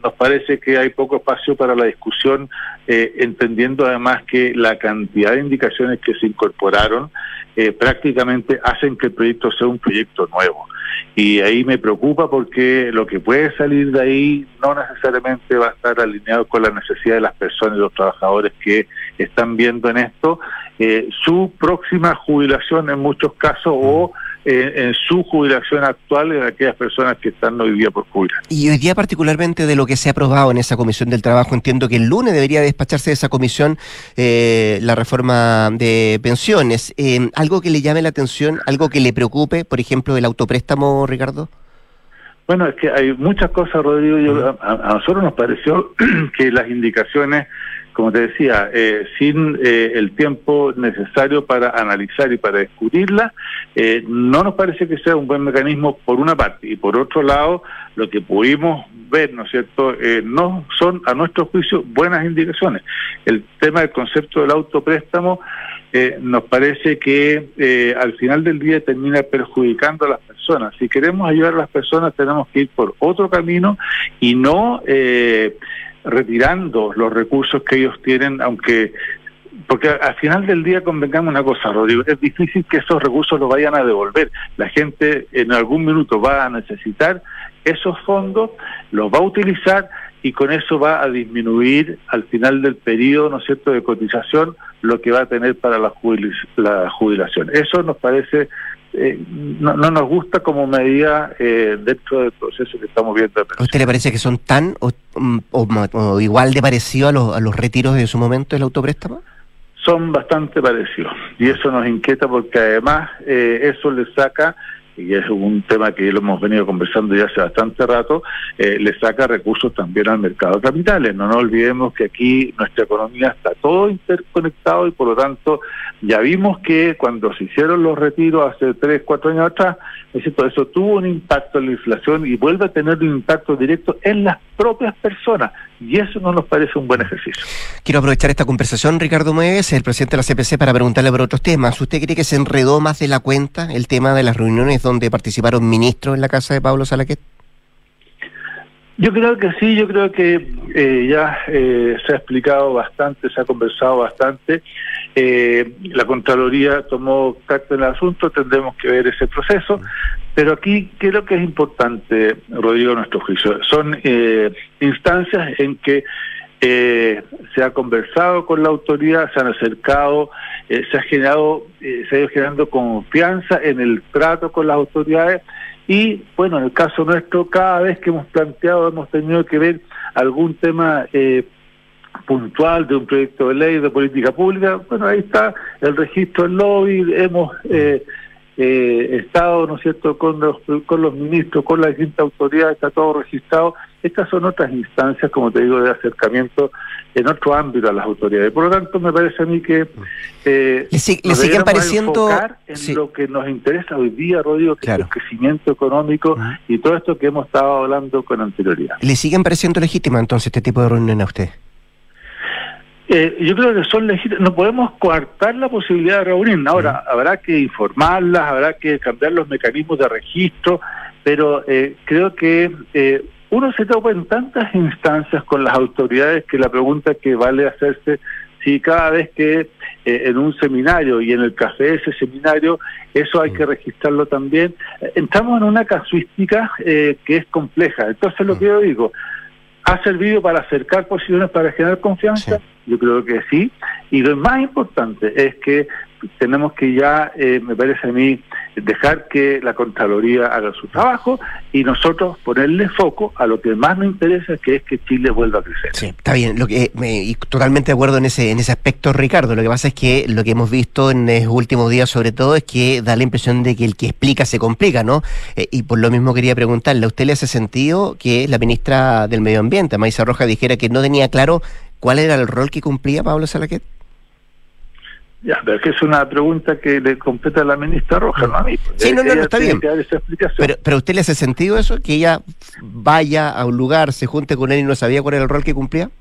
S6: nos parece que hay poco espacio para la discusión, eh, entendiendo además que la cantidad de indicaciones que se incorporaron eh, prácticamente hacen que el proyecto sea un proyecto nuevo. Y ahí me preocupa porque lo que puede salir de ahí no necesariamente va a estar alineado con la necesidad de las personas y los trabajadores que están viendo en esto eh, su próxima jubilación en muchos casos o en su jubilación actual en aquellas personas que están hoy día por jubilar.
S2: Y hoy día particularmente de lo que se ha aprobado en esa comisión del trabajo, entiendo que el lunes debería despacharse de esa comisión eh, la reforma de pensiones. Eh, ¿Algo que le llame la atención, algo que le preocupe, por ejemplo, el autopréstamo, Ricardo?
S6: Bueno, es que hay muchas cosas, Rodrigo. a, nosotros nos pareció que las indicaciones como te decía, eh, sin eh, el tiempo necesario para analizar y para discutirla, eh, no nos parece que sea un buen mecanismo por una parte. Y por otro lado, lo que pudimos ver, ¿no es cierto?, no son, a nuestro juicio, buenas indicaciones. El tema del concepto del autopréstamo nos parece que al final del día termina perjudicando a las personas. Si queremos ayudar a las personas, tenemos que ir por otro camino y no retirando los recursos que ellos tienen, aunque porque al final del día convengamos una cosa, Rodrigo, es difícil que esos recursos los vayan a devolver. La gente en algún minuto va a necesitar esos fondos, los va a utilizar y con eso va a disminuir al final del periodo, ¿no es cierto?, de cotización lo que va a tener para la, jubilación. Eso nos parece eh, no, no, nos gusta como medida eh, dentro del proceso que estamos viendo.
S2: ¿A usted le parece que son tan o, o, igual de parecido a los, a los retiros de su momento del autopréstamo?
S6: Son bastante parecidos y eso nos inquieta porque además eh, eso le saca y es un tema que lo hemos venido conversando ya hace bastante rato, eh, le saca recursos también al mercado de capitales. No nos olvidemos que aquí nuestra economía está todo interconectado y por lo tanto ya vimos que cuando se hicieron los retiros hace tres, cuatro años atrás, eso tuvo un impacto en la inflación y vuelve a tener un impacto directo en las propias personas. Y eso no nos parece un buen ejercicio.
S2: Quiero aprovechar esta conversación, Ricardo Mueves, el presidente de la CPC, para preguntarle por otros temas. ¿Usted cree que se enredó más de la cuenta el tema de las reuniones donde participaron ministros en la casa de Pablo Salaquet?
S6: Yo creo que sí, yo creo que eh, ya eh, se ha explicado bastante, se ha conversado bastante. Eh, la Contraloría tomó carta en el asunto, tendremos que ver ese proceso. Pero aquí creo que es importante, Rodrigo, nuestro juicio. Son instancias en que se ha conversado con la autoridad, se han acercado, se ha generado, se ha ido generando confianza en el trato con las autoridades y bueno, en el caso nuestro, cada vez que hemos planteado, hemos tenido que ver algún tema eh, puntual de un proyecto de ley de política pública, bueno, ahí está el registro del lobby, hemos eh, eh, estado, ¿no es cierto?, con los, con los ministros, con las distintas autoridades, está todo registrado. Estas son otras instancias, como te digo, de acercamiento en otro ámbito a las autoridades. Por lo tanto, me parece a mí que
S2: eh, le, siguen pareciendo
S6: en lo que nos interesa hoy día, Rodrigo, que es el crecimiento económico y todo esto que hemos estado hablando con anterioridad.
S2: ¿Le siguen pareciendo legítima entonces este tipo de reunión a usted?
S6: Eh, yo creo que son legítimas. No podemos coartar la posibilidad de reunir. Ahora, habrá que informarlas, habrá que cambiar los mecanismos de registro, pero eh, creo que eh, uno se topa en tantas instancias con las autoridades que la pregunta que vale hacerse si cada vez que en un seminario y en el café de ese seminario, eso hay que registrarlo también. Entramos en una casuística que es compleja. Entonces, lo que yo digo, ¿Ha servido para acercar posiciones, para generar confianza? Yo creo que sí. Y lo más importante es que tenemos que ya, eh, me parece a mí, dejar que la Contraloría haga su trabajo y nosotros ponerle foco a lo que más nos interesa, que es que Chile vuelva a crecer.
S2: Sí, está bien. Lo que, me, y totalmente de acuerdo en ese, en ese aspecto, Ricardo. Lo que pasa es que lo que hemos visto en los últimos días, sobre todo, es que da la impresión de que el que explica se complica, ¿no? Eh, y por lo mismo quería preguntarle, ¿a usted le hace sentido que la ministra del Medio Ambiente, Maisa Roja, dijera que no tenía claro cuál era el rol que cumplía Pablo Salaquet?
S6: Ya, pero es que es una pregunta que le completa a la ministra Roja, no a mí.
S2: Sí, no, no, está bien. Pero, pero usted le hace sentido eso? ¿Que ella vaya a un lugar, se junte con él y no sabía cuál era el rol que cumplía?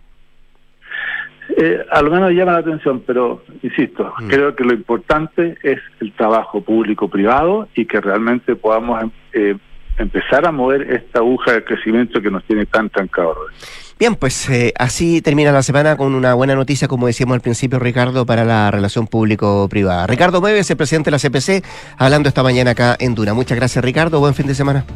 S6: Eh, a lo menos llama la atención, pero insisto, mm. creo que lo importante es el trabajo público-privado y que realmente podamos eh, empezar a mover esta aguja de crecimiento que nos tiene tan trancados.
S2: Bien, pues eh, así termina la semana con una buena noticia, como decíamos al principio, Ricardo, para la relación público-privada. Ricardo Mueves, el presidente de la CPC, hablando esta mañana acá en Duna. Muchas gracias, Ricardo. Buen fin de semana.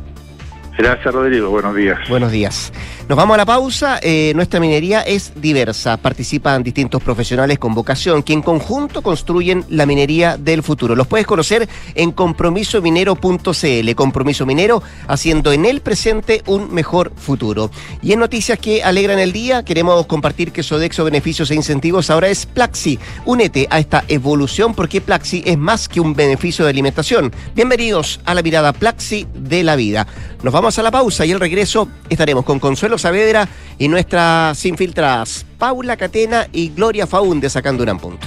S6: Gracias, Rodrigo. Buenos días.
S2: Buenos días. Nos vamos a la pausa. Eh, nuestra minería es diversa. Participan distintos profesionales con vocación que en conjunto construyen la minería del futuro. Los puedes conocer en compromisominero.cl. Compromiso Minero haciendo en el presente un mejor futuro. Y en noticias que alegran el día, queremos compartir que Sodexo Beneficios e Incentivos ahora es Plaxi. Únete a esta evolución porque Plaxi es más que un beneficio de alimentación. Bienvenidos a la mirada Plaxi de la vida. Nos vamos a la pausa y al regreso estaremos con Consuelo Saavedra y nuestras infiltradas Paula Catena y Gloria Faunde sacando un punto.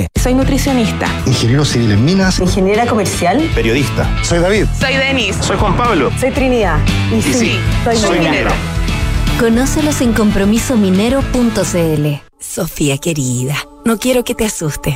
S7: Soy nutricionista.
S8: Ingeniero civil en minas.
S7: Ingeniera comercial.
S8: Periodista. Soy David.
S9: Soy Denis.
S8: Soy Juan Pablo.
S7: Soy Trinidad.
S9: Y, sí, soy, minero.
S10: Conócelos en compromisominero.cl.
S11: Sofía querida, no quiero que te asustes.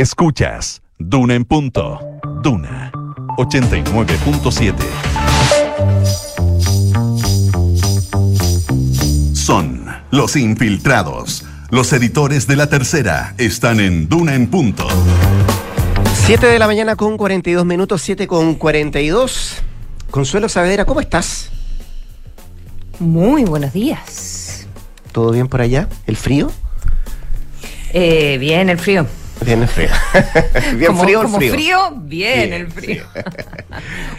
S1: Escuchas Duna en punto. Duna 89.7. Son los infiltrados. Los editores de la tercera están en Duna en punto.
S2: 7 de la mañana con 42 minutos, 7 con 42. Consuelo Saavedra, ¿cómo estás?
S3: Muy buenos días.
S2: ¿Todo bien por allá? ¿El frío?
S3: Eh, bien, el frío.
S2: Bien el frío.
S3: bien frío el frío. frío. Bien, el frío.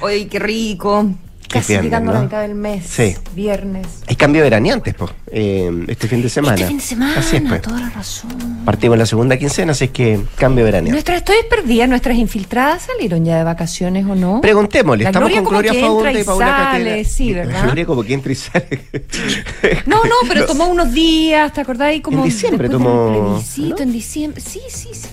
S3: Oye, qué rico. Casi
S2: viernes,
S3: llegando a
S2: ¿no?
S3: la mitad del mes.
S2: Sí.
S3: Viernes.
S2: Hay cambio veraneantes, pues, este fin de semana.
S3: Este fin de semana,
S2: Así es, pues.
S3: toda la razón.
S2: Partimos en la segunda quincena, así es que cambio veraneante.
S3: Nuestras, estoy perdida, nuestras infiltradas salieron ya de vacaciones o no.
S2: Preguntémosle,
S3: La
S2: estamos
S3: Gloria
S2: con Gloria
S3: entra
S2: y
S3: y
S2: Paula
S3: sale, sí, ¿verdad?
S2: Gloria como que entra y sale.
S3: No, no, pero tomó unos días, ¿te acordás? Como
S2: En diciembre tomó-
S3: plebiscito, en diciembre. Sí, sí, sí,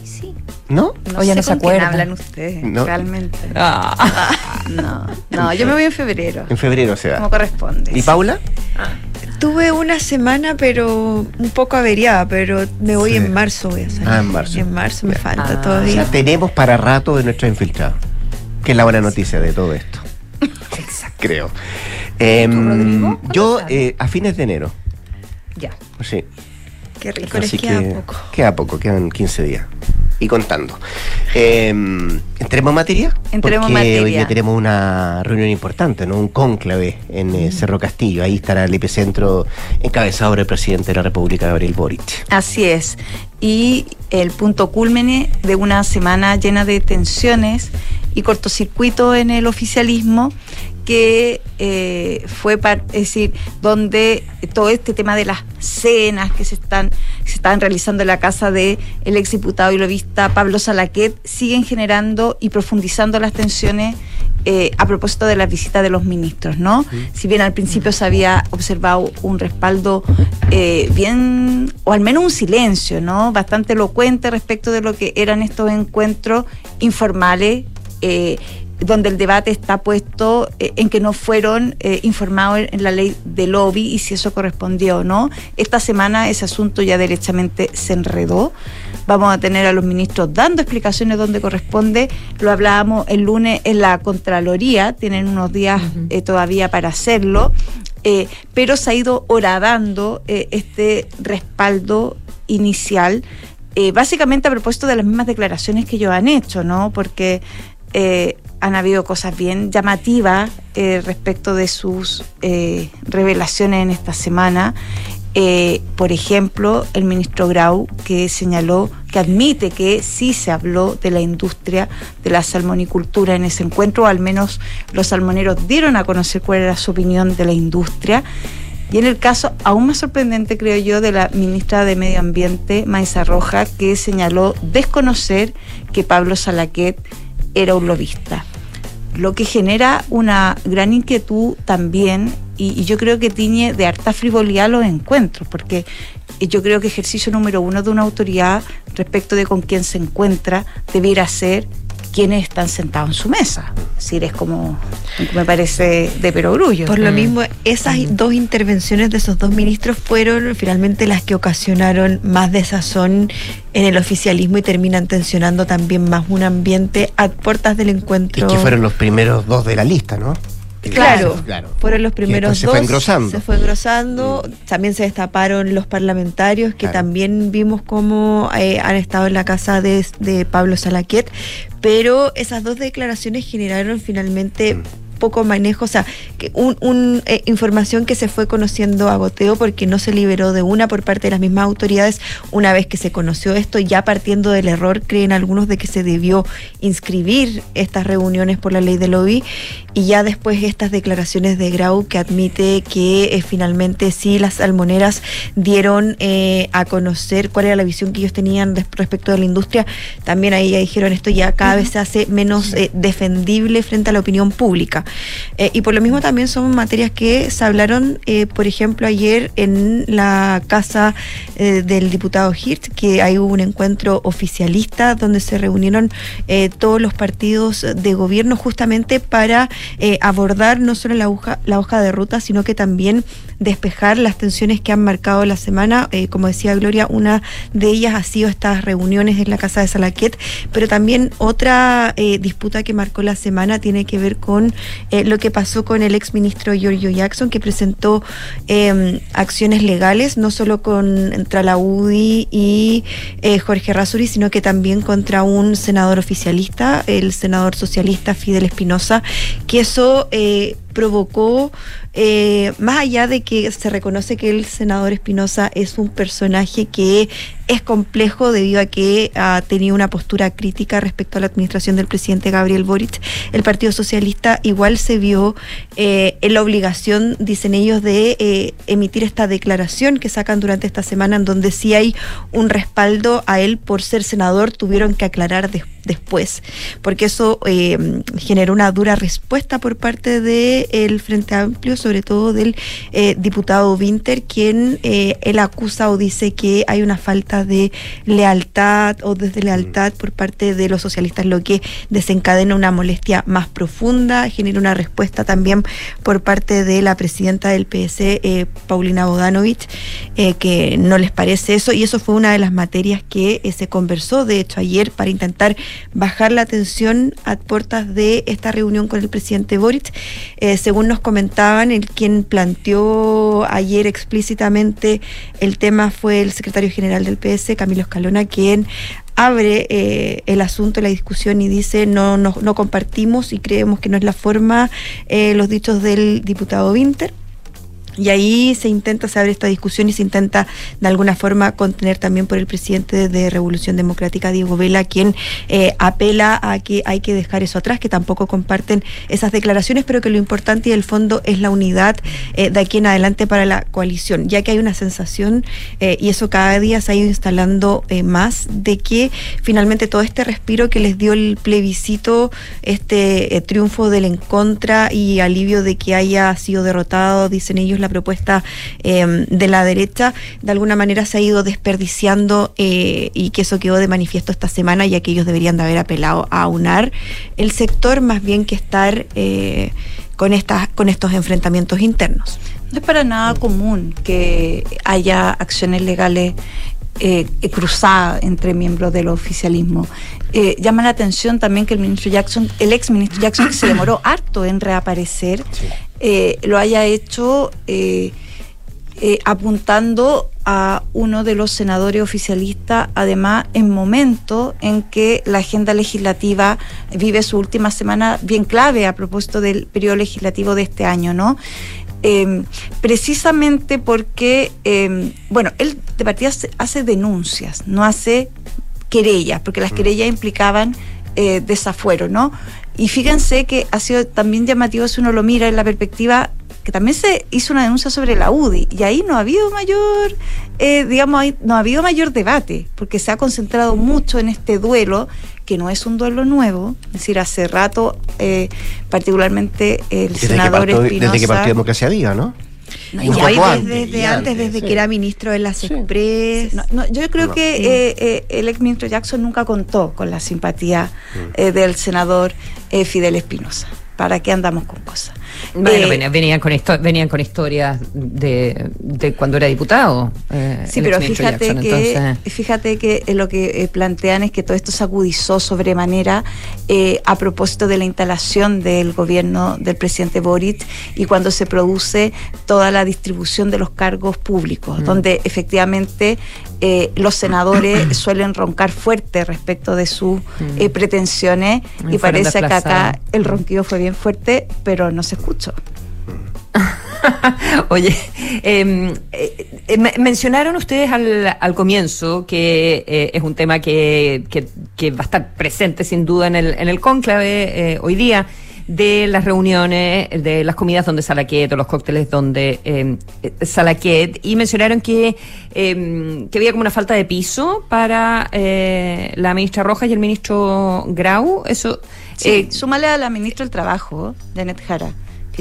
S2: ¿No?
S12: No
S3: Oye,
S12: sé
S3: no se
S12: con quién
S3: acuerda.
S12: hablan ustedes,
S2: No.
S12: realmente.
S3: Ah.
S12: No, no, yo me voy en febrero,
S2: En febrero se
S12: como
S2: va.
S12: corresponde.
S2: ¿Y Paula?
S13: Tuve una semana, pero un poco averiada, pero me voy
S2: Sí.
S13: en marzo, voy a salir.
S2: Ah, en marzo.
S13: En marzo me falta
S3: Ah.
S2: O
S13: todavía.
S2: sea, tenemos para rato de nuestros infiltrados. Que es la buena noticia de todo esto. Creo. Em, yo eh, a fines de enero.
S3: Ya.
S2: Sí.
S13: Qué rico, les queda
S2: que
S13: poco.
S2: queda poco, quedan 15 días. Y contando. Em, ¿Entremos en materia?
S12: Entremos en
S2: Porque
S12: materia.
S2: hoy día tenemos una reunión importante, ¿no? Un cónclave en eh, Cerro Castillo. Ahí estará el epicentro encabezado por el presidente de la República, Gabriel Boric.
S12: Así es. Y el punto culmine de una semana llena de tensiones y cortocircuito en el oficialismo que eh, fue, par- es decir, donde todo este tema de las cenas que se están, se están realizando en la casa de el exdiputado y lobista Pablo Salaquet siguen generando y profundizando las tensiones eh, a propósito de las visitas de los ministros, ¿no? Si bien al principio se había observado un respaldo eh, bien, o al menos un silencio, ¿no? Bastante elocuente respecto de lo que eran estos encuentros informales. eh, donde el debate está puesto eh, en que no fueron eh, informados en la ley de lobby y si eso correspondía o no. Esta semana ese asunto ya derechamente se enredó. Vamos a tener a los ministros dando explicaciones donde corresponde. Lo hablábamos el lunes en la Contraloría, tienen unos días eh, todavía para hacerlo, eh, pero se ha ido horadando este respaldo inicial. básicamente a propósito de las mismas declaraciones que ellos han hecho, ¿no? Porque eh, han habido cosas bien llamativas eh, respecto de sus eh, revelaciones en esta semana. Eh, por ejemplo, el ministro Grau, que señaló que admite que sí se habló de la industria de la salmonicultura en ese encuentro, o al menos los salmoneros dieron a conocer cuál era su opinión de la industria. Y en el caso aún más sorprendente, creo yo, de la ministra de Medio Ambiente, Maiza Roja, que señaló desconocer que Pablo Salaquet era un lobista. Lo que genera una gran inquietud también, y, yo creo que tiñe de harta frivolidad los encuentros, porque yo creo que ejercicio número uno de una autoridad respecto de con quién se encuentra debiera ser quienes están sentados en su mesa. Es decir, es como, me parece de perogrullo.
S13: Por
S3: Mm.
S13: lo mismo, esas dos intervenciones de esos dos ministros fueron finalmente las que ocasionaron más desazón en el oficialismo y terminan tensionando también más un ambiente a puertas del
S2: Y
S13: encuentro.
S2: que fueron los primeros dos de la lista, ¿no?
S13: Claro,
S2: claro.
S13: fueron los primeros
S2: después se
S13: dos.
S2: fue engrosando.
S13: Se fue engrosando. También se destaparon los parlamentarios, que
S2: Claro.
S13: también vimos cómo eh, han estado en la casa de, de Pablo Salaquet. Pero esas dos declaraciones generaron finalmente
S2: Mm.
S13: Poco manejo, o sea, que un, un, eh, información que se fue conociendo a goteo porque no se liberó de una por parte de las mismas autoridades. Una vez que se conoció esto, ya partiendo del error, creen algunos de que se debió inscribir estas reuniones por la ley de lobby. Y ya después estas declaraciones de Grau que admite que eh, finalmente sí las salmoneras dieron eh, a conocer cuál era la visión que ellos tenían res- respecto de la industria, también ahí ya dijeron esto ya cada vez se hace menos eh, defendible frente a la opinión pública. Eh, y por lo mismo también son materias que se hablaron, eh, por ejemplo, ayer en la casa eh, del diputado Hirsch, que ahí hubo un encuentro oficialista donde se reunieron eh, todos los partidos de gobierno justamente para abordar no solo la hoja, la hoja de ruta, sino que también despejar las tensiones que han marcado la semana. Eh, como decía Gloria, una de ellas ha sido estas reuniones en la casa de Salaquet, pero también otra eh, disputa que marcó la semana tiene que ver con eh, lo que pasó con el exministro Giorgio Jackson, que presentó eh, acciones legales, no solo contra la UDI y eh, Jorge Rasuri, sino que también contra un senador oficialista, el senador socialista Fidel Espinosa, que eso eh, provocó, eh, más allá de que se reconoce que el senador Espinosa es un personaje que es complejo debido a que ha tenido una postura crítica respecto a la administración del presidente Gabriel Boric. El Partido Socialista igual se vio eh, en la obligación, dicen ellos, de eh, emitir esta declaración que sacan durante esta semana en donde sí hay un respaldo a él por ser senador, tuvieron que aclarar después, porque eso eh, generó una dura respuesta por parte del Frente Amplio, sobre todo del eh, diputado Winter, quien él acusa o dice que hay una falta de lealtad o desde lealtad por parte de los socialistas, lo que desencadena una molestia más profunda, genera una respuesta también por parte de la presidenta del PS, eh, Paulina Bodanovich, que no les parece eso, y eso fue una de las materias que se conversó, de hecho, ayer para intentar bajar la tensión a puertas de esta reunión con el presidente Boric. según nos comentaban, el quien planteó ayer explícitamente el tema fue el secretario general del PS, Camilo Escalona, quien abre eh, el asunto, la discusión y dice no, no, compartimos y creemos que no es la forma eh, los dichos del diputado Winter. Y ahí se intenta saber esta discusión y se intenta de alguna forma contener también por el presidente de Revolución Democrática, Diego Vela, quien eh, apela a que hay que dejar eso atrás, que tampoco comparten esas declaraciones, pero que lo importante y el fondo es la unidad eh, de aquí en adelante para la coalición, ya que hay una sensación, eh, y eso cada día se ha ido instalando más, de que finalmente todo este respiro que les dio el plebiscito, este triunfo del en contra y alivio de que haya sido derrotado, dicen ellos, la propuesta em, de la derecha, de alguna manera se ha ido desperdiciando eh, y que eso quedó de manifiesto esta semana, ya que ellos deberían de haber apelado a unar el sector más bien que estar eh, con, estas, con estos enfrentamientos internos.
S12: No es para nada común que haya acciones legales eh, cruzadas entre miembros del oficialismo. llama la atención también que el ministro Jackson, el ex ministro Jackson, que se demoró harto en reaparecer, eh, lo haya hecho eh, eh, apuntando a uno de los senadores oficialistas, además en momento en que la agenda legislativa vive su última semana bien clave a propósito del periodo legislativo de este año, ¿no? Precisamente porque, bueno, él de partida hace denuncias, no hace querellas, porque las mm. querellas implicaban desafuero, ¿no? Y fíjense que ha sido también llamativo si uno lo mira en la perspectiva que también se hizo una denuncia sobre la UDI y ahí no ha habido mayor, eh, digamos, no ha habido mayor debate porque se ha concentrado mucho en este duelo que no es un duelo nuevo, es decir, hace rato, eh, particularmente el senador
S2: Espinosa, Desde que partió Democracia Viva, ¿no?
S13: Desde, antes, desde que era ministro de las Express.
S12: yo creo que eh, eh, el ex ministro Jackson nunca contó con la simpatía mm. eh, del senador Fidel Espinosa. ¿Para qué andamos con cosas?
S14: Bueno, eh, venían, con venían con historias de, de cuando era diputado.
S12: Eh, sí, pero fíjate que, fíjate que lo que eh, plantean es que todo esto se agudizó sobremanera a propósito de la instalación del gobierno del presidente Boric y cuando se produce toda la distribución de los cargos públicos, mm. donde efectivamente los senadores suelen roncar fuerte respecto de sus mm. pretensiones y parece que acá el ronquido fue bien fuerte, pero no se escucha
S14: Oye, em, eh, eh, mencionaron ustedes al, comienzo que eh, es un tema que, va a estar presente sin duda en el, en el cónclave hoy día de las reuniones, de las comidas donde Salaquet o los cócteles donde eh, Salaquet y mencionaron que, em, que había como una falta de piso para la ministra Rojas y el ministro Grau. Eso.
S12: Sí, súmale a la ministra del Trabajo, Janet Jara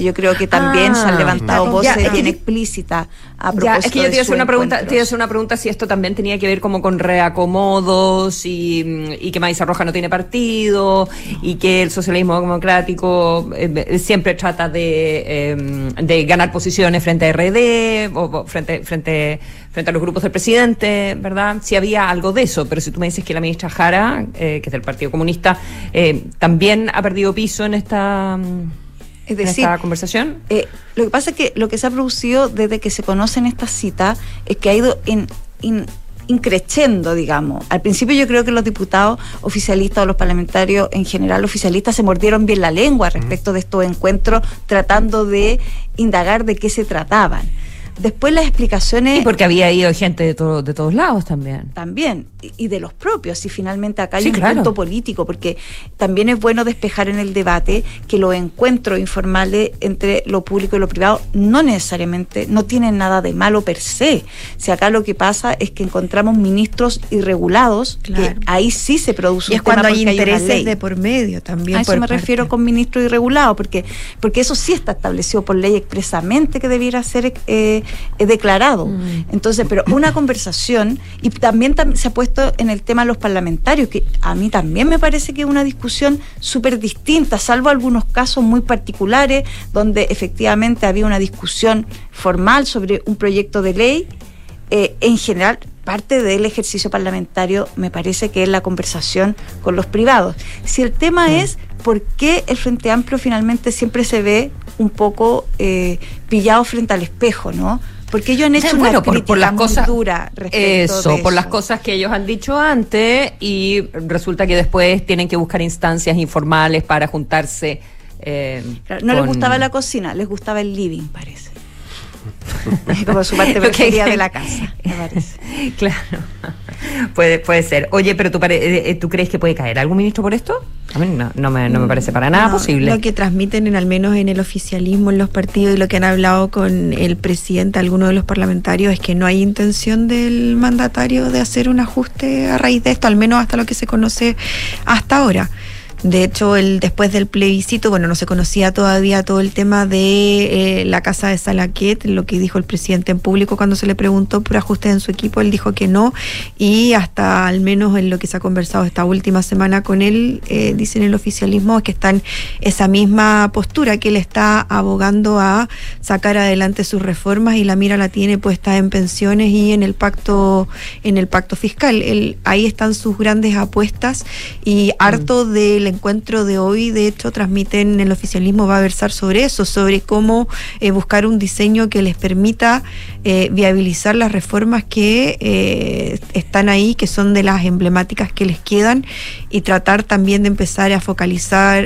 S12: yo creo que también se han ah, levantado voces bien explícitas a propósito
S14: Es que yo te iba a hacer una pregunta, te hacer una pregunta si esto también tenía que ver como con reacomodos y, y que Maíz Roja no tiene partido y que el socialismo democrático eh, siempre trata de, em, de ganar posiciones frente a RD o frente, frente, frente a los grupos del presidente, ¿verdad? Si había algo de eso, pero si tú me dices que la ministra Jara, eh, que es del Partido Comunista, eh, también ha perdido piso en esta es decir, esta conversación?
S12: Eh, lo que pasa es que lo que se ha producido desde que se conocen estas citas es que ha ido en, increciendo, digamos. Al principio yo creo que los diputados oficialistas o los parlamentarios en general oficialistas se mordieron bien la lengua respecto de estos encuentros, tratando de indagar de qué se trataban Después las explicaciones...
S14: Y porque había ido gente de, todo, de todos lados también.
S12: También, y de los propios, y finalmente acá hay un punto político, porque también es bueno despejar en el debate que los encuentros informales entre lo público y lo privado no necesariamente, no tienen nada de malo per se. Si acá lo que pasa es que encontramos ministros irregulados, que ahí sí se produce
S13: y es cuando hay intereses de por medio también.
S12: A eso me refiero con ministro irregulado, porque, porque eso sí está establecido por ley expresamente que debiera ser eh, declarado. Mm. Entonces, pero una conversación, y también se ha puesto en el tema de los parlamentarios, que a mí también me parece que es una discusión súper distinta, salvo algunos casos muy particulares donde efectivamente había una discusión formal sobre un proyecto de ley. Eh, en general, parte del ejercicio parlamentario me parece que es la conversación con los privados. Si el tema mm. es por qué el Frente Amplio finalmente siempre se ve un poco eh, pillado frente al espejo, ¿no? Porque ellos han hecho una
S14: por,
S12: crítica
S14: las
S12: muy
S14: cosas,
S12: dura
S14: eso, por las cosas que ellos han dicho antes y resulta que después tienen que buscar instancias informales para juntarse.
S12: Eh, no les gustaba la cocina, les gustaba el living, parece. Como su parte preferida de la casa, me parece.
S14: Claro, puede, puede ser. Oye, pero ¿tú, eh, ¿tú crees que puede caer algún ministro por esto? A mí no, no, me, no me parece para nada posible.
S13: Lo que transmiten, en, al menos en el oficialismo, en los partidos y lo que han hablado con el presidente, algunos de los parlamentarios, es que no hay intención del mandatario de hacer un ajuste a raíz de esto, al menos hasta lo que se conoce hasta ahora. De hecho, el, después del plebiscito, bueno, no se conocía todavía todo el tema de eh, la casa de Salaquet, lo que dijo el presidente en público cuando se le preguntó por ajustes en su equipo, él dijo que no, y hasta al menos en lo que se ha conversado esta última semana con él, eh, dicen el oficialismo que está en esa misma postura, que él está abogando a sacar adelante sus reformas y la mira la tiene puesta en pensiones y en el pacto, en el pacto fiscal. ahí están sus grandes apuestas y harto mm. de encuentro de hoy, de hecho, transmiten el oficialismo, va a versar sobre eso, sobre cómo eh, buscar un diseño que les permita eh, viabilizar las reformas que eh, están ahí, que son de las emblemáticas que les quedan, y tratar también de empezar a focalizar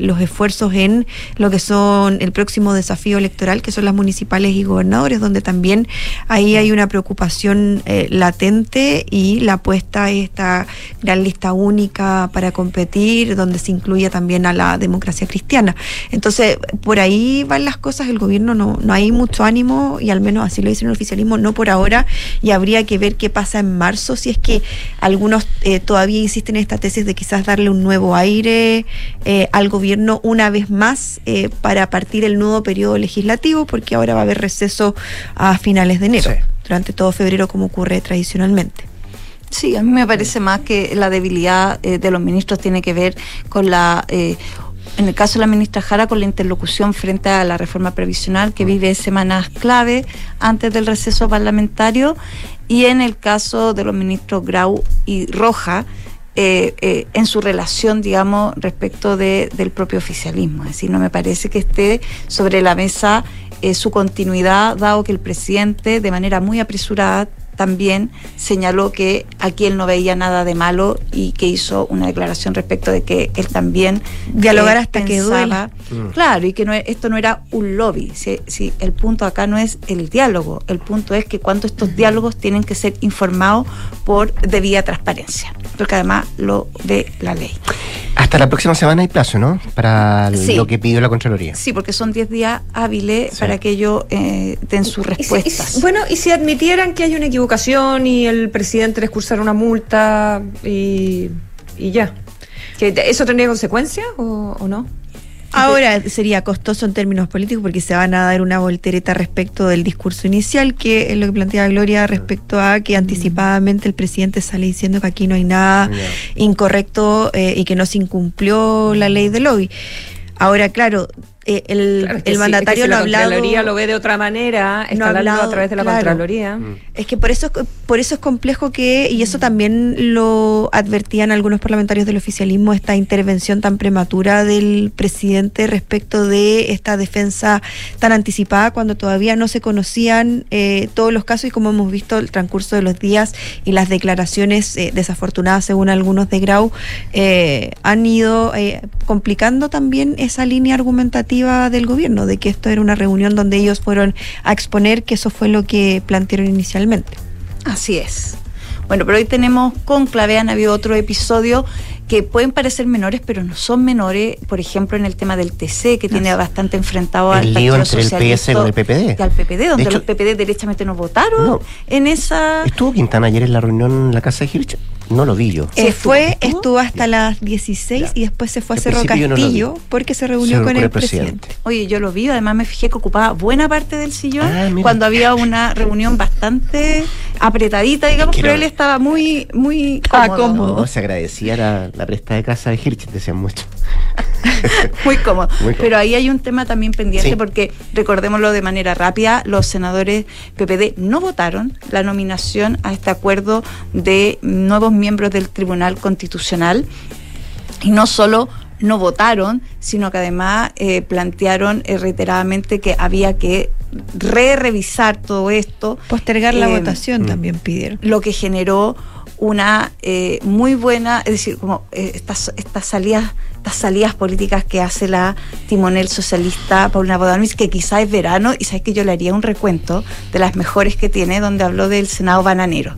S13: los esfuerzos en lo que son el próximo desafío electoral, que son las municipales y gobernadores, donde también ahí hay una preocupación latente y la apuesta a esta gran lista única para competir, donde se incluye también a la democracia cristiana. Entonces, por ahí van las cosas, el gobierno no, no hay mucho ánimo, y al menos así lo dice el oficialismo, no por ahora, y habría que ver qué pasa en marzo, si es que algunos eh, todavía insisten en esta tesis de quizás darle un nuevo aire eh, al gobierno una vez más eh, para partir el nuevo periodo legislativo, porque ahora va a haber receso a finales de enero, durante todo febrero como ocurre tradicionalmente.
S12: Sí, a mí me parece más que la debilidad eh, de los ministros tiene que ver con la... Eh, en el caso de la ministra Jara, con la interlocución frente a la reforma previsional que vive semanas clave antes del receso parlamentario, y en el caso de los ministros Grau y Roja, eh, en su relación, digamos, respecto de, del propio oficialismo. Es decir, no me parece que esté sobre la mesa su continuidad, dado que el presidente, de manera muy apresurada, también señaló que aquí él no veía nada de malo y que hizo una declaración respecto de que él también
S13: dialogar eh, hasta que duela.
S12: Mm. Claro, y que no, esto no era un lobby. Si, si, el punto acá no es el diálogo, el punto es que cuando estos diálogos tienen que ser informados por debida transparencia, porque además lo ve la ley.
S2: Hasta la próxima semana hay plazo, ¿no? Para lo que pidió la Contraloría.
S12: Sí, porque son 10 días hábiles para que ellos eh, den sus respuestas.
S14: bueno, y si admitieran que hay una equivocación y el presidente les cursara una multa y, ya. ¿Eso tendría consecuencias o no?
S13: Ahora sería costoso en términos políticos porque se van a dar una voltereta respecto del discurso inicial, que es lo que planteaba Gloria respecto a que anticipadamente el presidente sale diciendo que aquí no hay nada incorrecto eh, y que no se incumplió la ley del lobby. Ahora, claro, eh, el, mandatario lo ha hablado.
S14: La Contraloría lo ve de otra manera, está hablando a través de la Contraloría.
S13: Mm. Es que por eso, por eso es complejo que, y eso también lo advertían algunos parlamentarios del oficialismo, esta intervención tan prematura del presidente respecto de esta defensa tan anticipada cuando todavía no se conocían eh, todos los casos y como hemos visto el transcurso de los días y las declaraciones eh, desafortunadas según algunos de Grau han ido complicando también esa línea argumentativa narrativa del gobierno, de que esto era una reunión donde ellos fueron a exponer que eso fue lo que plantearon inicialmente.
S12: Así es. Bueno, pero hoy tenemos con Clave, han habido otro episodio que pueden parecer menores, pero no son menores. Por ejemplo, en el tema del TC, que tiene bastante enfrentado
S2: al lío entre el PS con el PPD.
S12: Y al PPD, donde los PPD derechamente no votaron en esa.
S2: ¿Estuvo Quintana ayer en la reunión en la casa de Hirsch? No lo vi yo.
S13: Eh, fue, estuvo hasta las 16 y después se fue a Cerro Castillo porque se reunió con, el, presidente.
S12: Oye, yo lo vi, además me fijé que ocupaba buena parte del sillón ah, cuando había una reunión bastante apretadita, digamos, pero él estaba muy, muy
S2: ah, cómodo. se agradecía la, la presta de casa de Hirsch, decían mucho.
S12: muy, cómodo. Pero ahí hay un tema también pendiente porque, recordémoslo de manera rápida, los senadores PPD no votaron la nominación a este acuerdo de nuevos miembros del Tribunal Constitucional. Y no solo no votaron, sino que además eh, plantearon eh, reiteradamente que había que re-revisar todo esto.
S13: Postergar la eh, votación mm. también pidieron.
S12: Lo que generó una muy buena, es decir, como estas, estas salidas estas salidas políticas que hace la timonel socialista Paulina Bodanovich, que quizá es verano, y sabes que yo le haría un recuento de las mejores que tiene, donde habló del Senado bananero.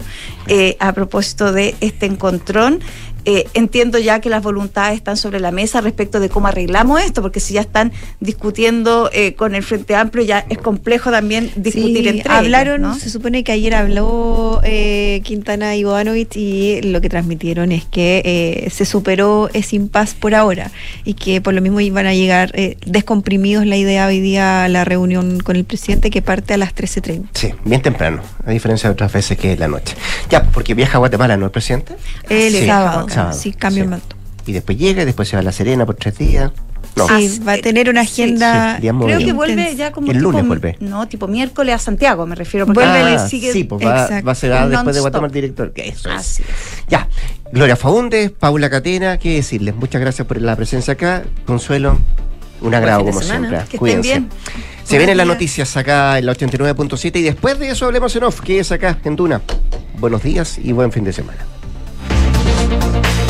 S12: a propósito de este encontrón, eh, entiendo ya que las voluntades están sobre la mesa respecto de cómo arreglamos esto, porque si ya están discutiendo eh, con el Frente Amplio, ya es complejo también discutir entre
S13: hablaron, Se supone que ayer habló eh, Quintana y Bodanovich y lo que transmitieron es que se superó ese impas por ahora y que por lo mismo iban a llegar descomprimidos la idea hoy día a la reunión con el presidente que parte a las 13.30.
S2: Sí, bien temprano, a diferencia de otras veces que es la noche. Ya, porque viaja a Guatemala, ¿no el presidente?
S13: El sábado sí, cambio sí.
S2: Y después llega y después se va a La Serena por tres días.
S13: No. Sí, va a tener una agenda.
S12: creo que vuelve ya como.
S2: El lunes vuelve.
S12: No, tipo miércoles a Santiago, me refiero.
S2: Porque vuelve ah, sigue. Sí, pues va, va, a ser después de Guatemala director. Que eso es. Ya. Gloria Faundes, Paula Catena, qué decirles. Muchas gracias por la presencia acá. Consuelo, un agrado como siempre.
S12: Que Cuídense. Estén bien.
S2: Se vienen las noticias acá en la 89.7 y después de eso hablemos en off, que es acá en Duna. Buenos días y buen fin de semana. Thank